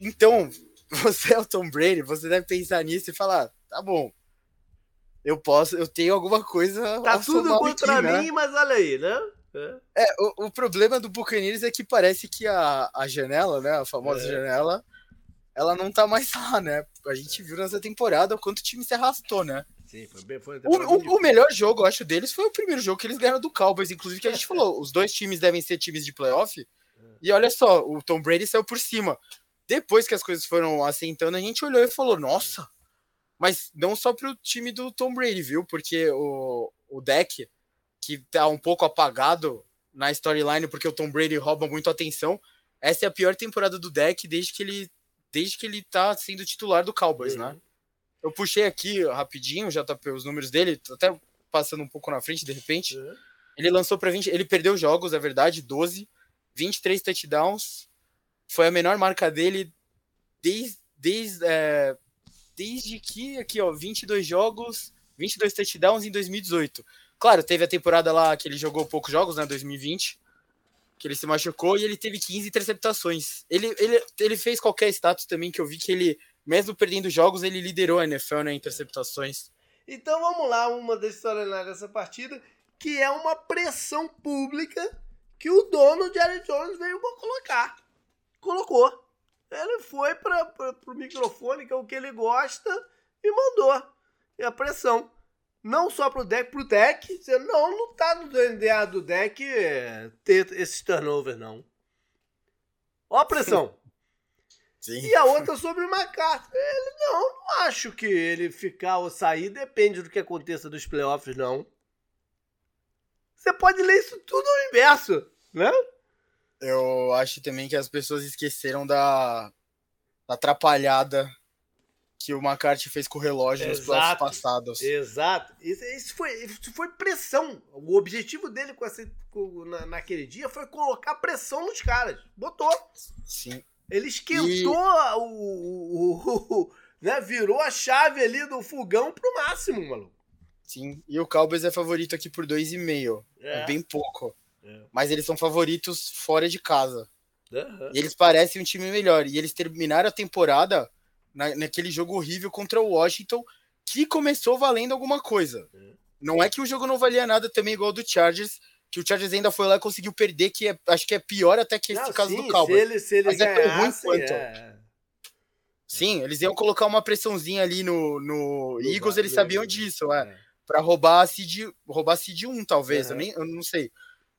então, você é o Tom Brady, você deve pensar nisso e falar, tá bom, eu posso, eu tenho alguma coisa. Tá tudo contra aqui, né? mim, né? mas olha aí, né? É, é o, o, problema do Buccaneers é que parece que a, a janela, né? A famosa é. janela, ela não tá mais lá, né? A gente viu nessa temporada o quanto o time se arrastou, né? Sim, foi bem. Foi o, o, o, melhor jogo, eu acho, deles foi o primeiro jogo que eles ganharam do Cowboys, inclusive, que a gente falou. Os dois times devem ser times de playoff. E olha só, o Tom Brady saiu por cima. Depois que as coisas foram assentando, a gente olhou e falou: nossa, mas não só pro time do Tom Brady, viu? Porque o, o deck, que tá um pouco apagado na storyline, porque o Tom Brady rouba muito atenção. Essa é a pior temporada do deck desde que ele desde que ele tá sendo titular do Cowboys, uhum. né? Eu puxei aqui rapidinho, já tá os números dele, até passando um pouco na frente de repente. Uhum. Ele lançou para 20, ele perdeu jogos, é verdade, 12, 23 touchdowns. Foi a menor marca dele desde desde, é, desde que aqui, ó, 22 jogos, 22 touchdowns em 2018. Claro, teve a temporada lá que ele jogou poucos jogos, né, 2020, que ele se machucou e ele teve 15 interceptações. Ele, ele, ele fez qualquer status também que eu vi que ele, mesmo perdendo jogos, ele liderou a NFL né, interceptações. Então vamos lá, uma das histórias dessa partida, que é uma pressão pública que o dono de Jerry Jones veio colocar. Colocou. Ele foi para o microfone, que é o que ele gosta, e mandou. E a pressão não só pro deck, pro deck, você não, não tá no DNA do deck é, ter esse turnover, não. Ó a pressão. Sim. E a outra sobre o McCarthy. Ele não, não acho que ele ficar ou sair depende do que aconteça dos playoffs, não. Você pode ler isso tudo ao inverso, né? Eu acho também que as pessoas esqueceram da, da atrapalhada que o McCarthy fez com o relógio exato, nos playoffs passados. Exato. Isso, isso, foi, isso foi pressão. O objetivo dele com essa, com, na, naquele dia foi colocar pressão nos caras. Botou. Sim. Ele esquentou e... o, o, o, né? Virou a chave ali do fogão pro máximo, maluco. Sim. E o Cowboys é favorito aqui por 2,5. É. é bem pouco. É. Mas eles são favoritos fora de casa. Uhum. E eles parecem um time melhor. E eles terminaram a temporada na, naquele jogo horrível contra o Washington, que começou valendo alguma coisa. Não é que o jogo não valia nada também igual do Chargers, que o Chargers ainda foi lá e conseguiu perder, que é, acho que é pior até que esse caso sim, do Cowboys. Se ele, se ele Mas é tão ruim quanto. É... Sim, eles iam colocar uma pressãozinha ali no, no, Eagles, eles sabiam disso, é. é. Pra roubar a seed, roubar a seed 1, talvez, uhum. eu, nem, eu não sei.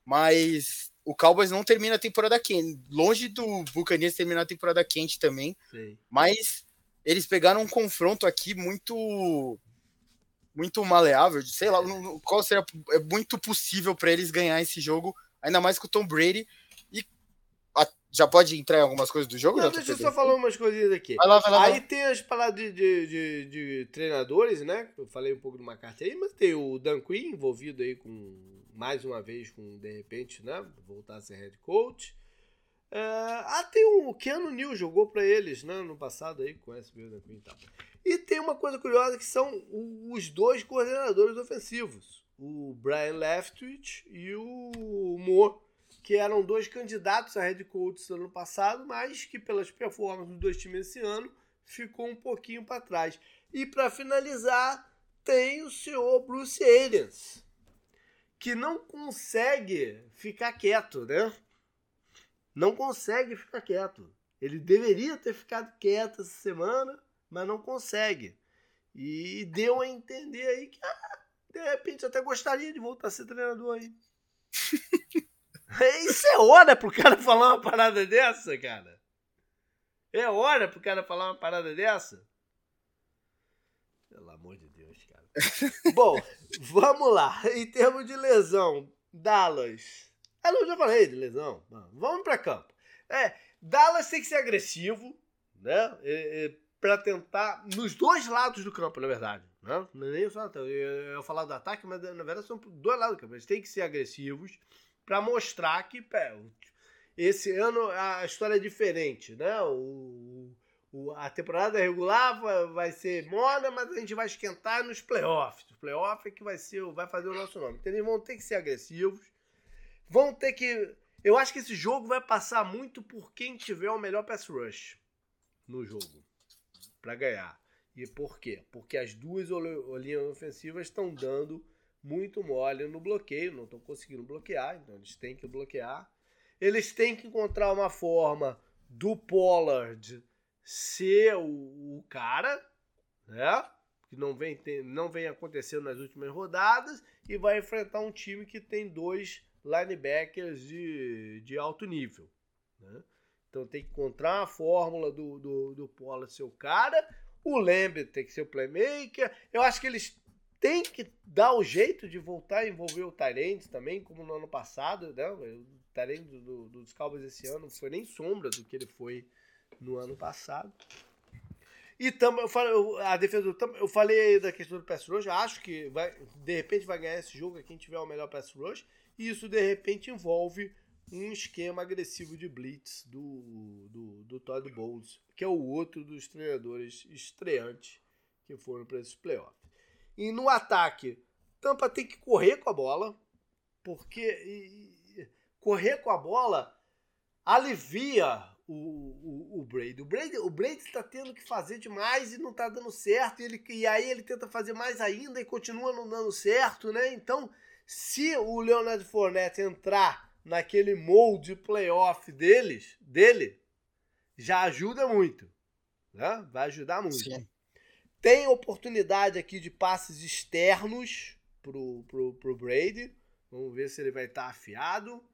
Mas o Cowboys não termina a temporada quente. Longe do Buccaneers terminar a temporada quente também. Sim. Mas eles pegaram um confronto aqui muito muito maleável, sei lá, qual seria é muito possível para eles ganhar esse jogo, ainda mais com o Tom Brady e a, já pode entrar em algumas coisas do jogo? Não, deixa eu só falar umas coisinhas aqui. Vai lá, vai lá, aí vai. tem as palavras de, de, de, de, treinadores, né? Eu falei um pouco do McCarthy aí, mas tem o Dan Quinn envolvido aí com mais uma vez com de repente, né? Voltar a ser head coach. É, ah, tem o Keanu Neal, jogou para eles, né? No passado aí, conhece o Bill Queen e tal. E tem uma coisa curiosa que são os dois coordenadores ofensivos, o Brian Leftwich e o Moore, que eram dois candidatos a head coach no ano passado, mas que pelas performances dos dois times esse ano ficou um pouquinho para trás. E para finalizar, tem o senhor Bruce Arians, que não consegue ficar quieto, né? Não consegue ficar quieto. Ele deveria ter ficado quieto essa semana, mas não consegue. E deu a entender aí que, ah, de repente, até gostaria de voltar a ser treinador aí. Isso é hora pro cara falar uma parada dessa, cara. É hora pro cara falar uma parada dessa. Pelo amor de Deus, cara. Bom, vamos lá. Em termos de lesão, Dallas. Ah, não, já falei de lesão. Vamos para campo. É, Dallas tem que ser agressivo, né? É, é, para tentar. Nos dois lados do campo, na verdade. Né? Não é nem só. Eu, falar do ataque, mas na verdade são dois lados do campo. Eles têm que ser agressivos para mostrar que pé, esse ano a história é diferente, né? O, o, a temporada regular vai, ser morna, mas a gente vai esquentar nos playoffs. Os playoffs é que vai, ser, vai fazer o nosso nome. Então eles vão ter que ser agressivos. Vão ter que. Eu acho que esse jogo vai passar muito por quem tiver o melhor pass rush no jogo para ganhar. E por quê? Porque as duas linhas ofensivas estão dando muito mole no bloqueio, não estão conseguindo bloquear, então eles têm que bloquear. Eles têm que encontrar uma forma do Pollard ser o, o cara, né? Que não vem, não vem acontecendo nas últimas rodadas, e vai enfrentar um time que tem dois linebackers de, de alto nível. Né? Então tem que encontrar a fórmula do, do, do Pollard ser o cara. O Lambert tem que ser o playmaker. Eu acho que eles têm que dar o jeito de voltar a envolver o Tyrande também, como no ano passado. Né? O Tyrande do, do, dos Cowboys esse ano não foi nem sombra do que ele foi no ano passado. E tam, eu falei, a defesa do eu falei da questão do pass rush, acho que vai, de repente vai ganhar esse jogo quem tiver o melhor pass rush, e isso de repente envolve um esquema agressivo de blitz do, do, do Todd Bowles, que é o outro dos treinadores estreantes que foram para esses playoffs. E no ataque, Tampa tem que correr com a bola, porque correr com a bola alivia o, o, o Brady. O Brady o Brady está tendo que fazer demais e não está dando certo. E, ele, e aí ele tenta fazer mais ainda e continua não dando certo, né? Então, se o Leonard Fournette entrar naquele molde playoff deles, dele, já ajuda muito. Né? Vai ajudar muito. Sim. Tem oportunidade aqui de passes externos pro, pro, pro Brady. Vamos ver se ele vai estar tá afiado.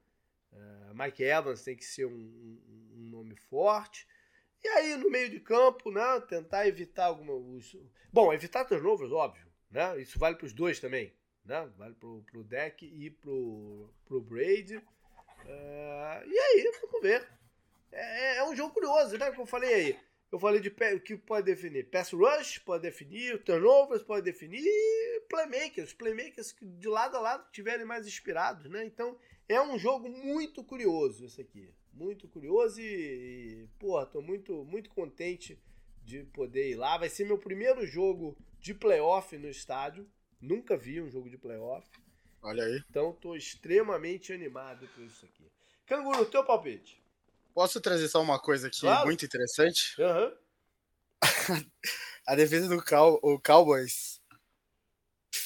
Uh, Mike Evans tem que ser um, um, nome forte. E aí, no meio de campo, né, tentar evitar alguma. Os... Bom, evitar turnovers, óbvio. Né? Isso vale para os dois também. Né? Vale para o deck e para o Braid. Uh, e aí, vamos ver. É, é, um jogo curioso, né? Como eu falei aí. Eu falei de que pode definir. Pass rush pode definir, turnovers pode definir, playmakers. Playmakers que de lado a lado tiverem mais inspirados, né? Então, é um jogo muito curioso esse aqui. Muito curioso e, e porra, tô muito, muito contente de poder ir lá. Vai ser meu primeiro jogo de playoff no estádio. Nunca vi um jogo de playoff. Olha aí. Então tô extremamente animado com isso aqui. Canguru, teu palpite. Posso trazer só uma coisa aqui claro. muito interessante? Uhum. a defesa do Cow o Cowboys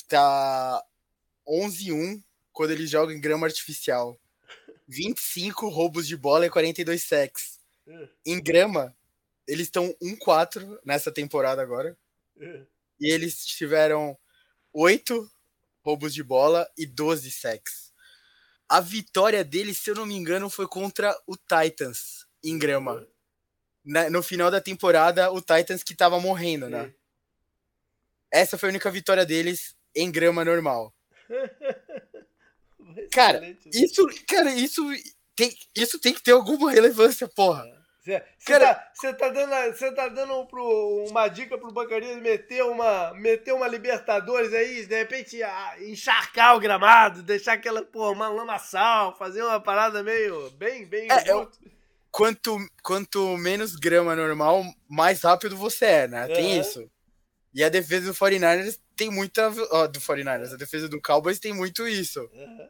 tá 11-1 quando ele joga em grama artificial. 25 roubos de bola e 42 sacks. É. Em grama, eles estão 1-4 nessa temporada agora. É. E eles tiveram 8 roubos de bola e 12 sacks. A vitória deles, se eu não me engano, foi contra o Titans em grama. Na, no final da temporada, o Titans que tava morrendo, né? Essa foi a única vitória deles em grama normal. Cara, isso, cara, isso tem, isso tem que ter alguma relevância, porra. Você tá, tá, dando, cê tá dando pro, uma dica pro Bancarias meter uma, meter uma Libertadores aí, de repente encharcar o gramado, deixar aquela, porra, uma lamaçal, fazer uma parada meio bem, bem. É, eu, quanto, quanto menos grama normal, mais rápido você é, né? Tem isso. E a defesa do 49ers tem muita. Ó, do 49ers, a defesa do Cowboys tem muito isso. Uhum.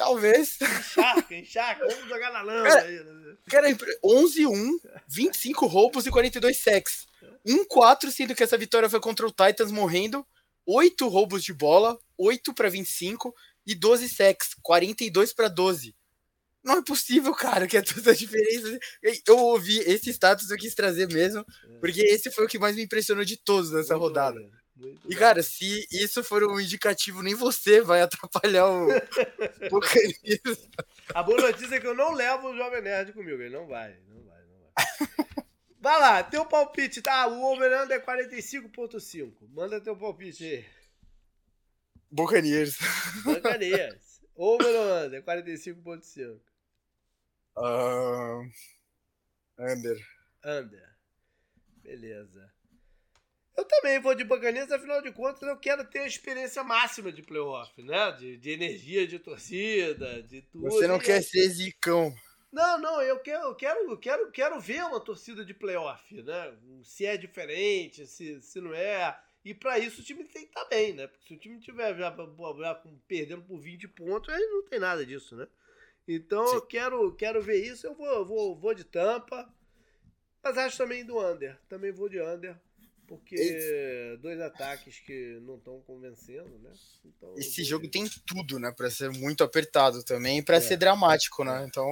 Talvez. Encharca, encharca, vamos jogar na lama cara. Né? Cara, 11-1, 25 roubos e 42 sacks. 1-4, sendo que essa vitória foi contra o Titans morrendo. 8 roubos de bola, 8 para 25 e 12 sacks, 42 para 12. Não é possível, cara, que é toda a diferença. Eu ouvi esse status eu quis trazer mesmo, porque esse foi o que mais me impressionou de todos nessa rodada. E, cara, se isso for um indicativo, nem você vai atrapalhar o A boa notícia é que eu não levo o Jovem Nerd comigo. Ele não vai, não vai, não vai. Vai lá, teu palpite, tá? O over-under é 45.5. Manda teu palpite aí. Buccaneers. Buccaneers. Over-under, 45.5. Uh, under. Under. Beleza. Eu também vou de Buccaneers, afinal de contas eu quero ter a experiência máxima de playoff, né? De, de energia de torcida, de tudo. Você não quer ser zicão. Não, não, eu quero, eu quero, quero, quero ver uma torcida de playoff, né? Se é diferente, se, se não é. E para isso o time tem que estar tá bem, né? Porque se o time tiver já, já perdendo por 20 pontos, aí não tem nada disso, né? Então Sim. eu quero, quero ver isso. Eu vou, vou, vou de tampa. Mas acho também do under. Também vou de under. Porque Esse... dois ataques que não estão convencendo, né? Então, Esse jogo ver. tem tudo, né? Pra ser muito apertado também e pra é. ser dramático, né? Então.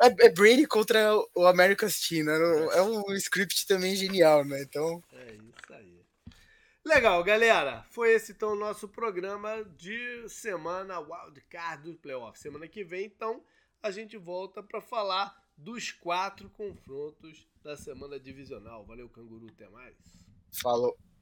É. é. é Brady contra o America's Team, né? É um script também genial, né? Então. É isso aí. Legal, galera. Foi esse então o nosso programa de semana wildcard do playoff. Semana que vem, então, a gente volta para falar dos quatro confrontos da semana divisional. Valeu, canguru. Até mais. Falou.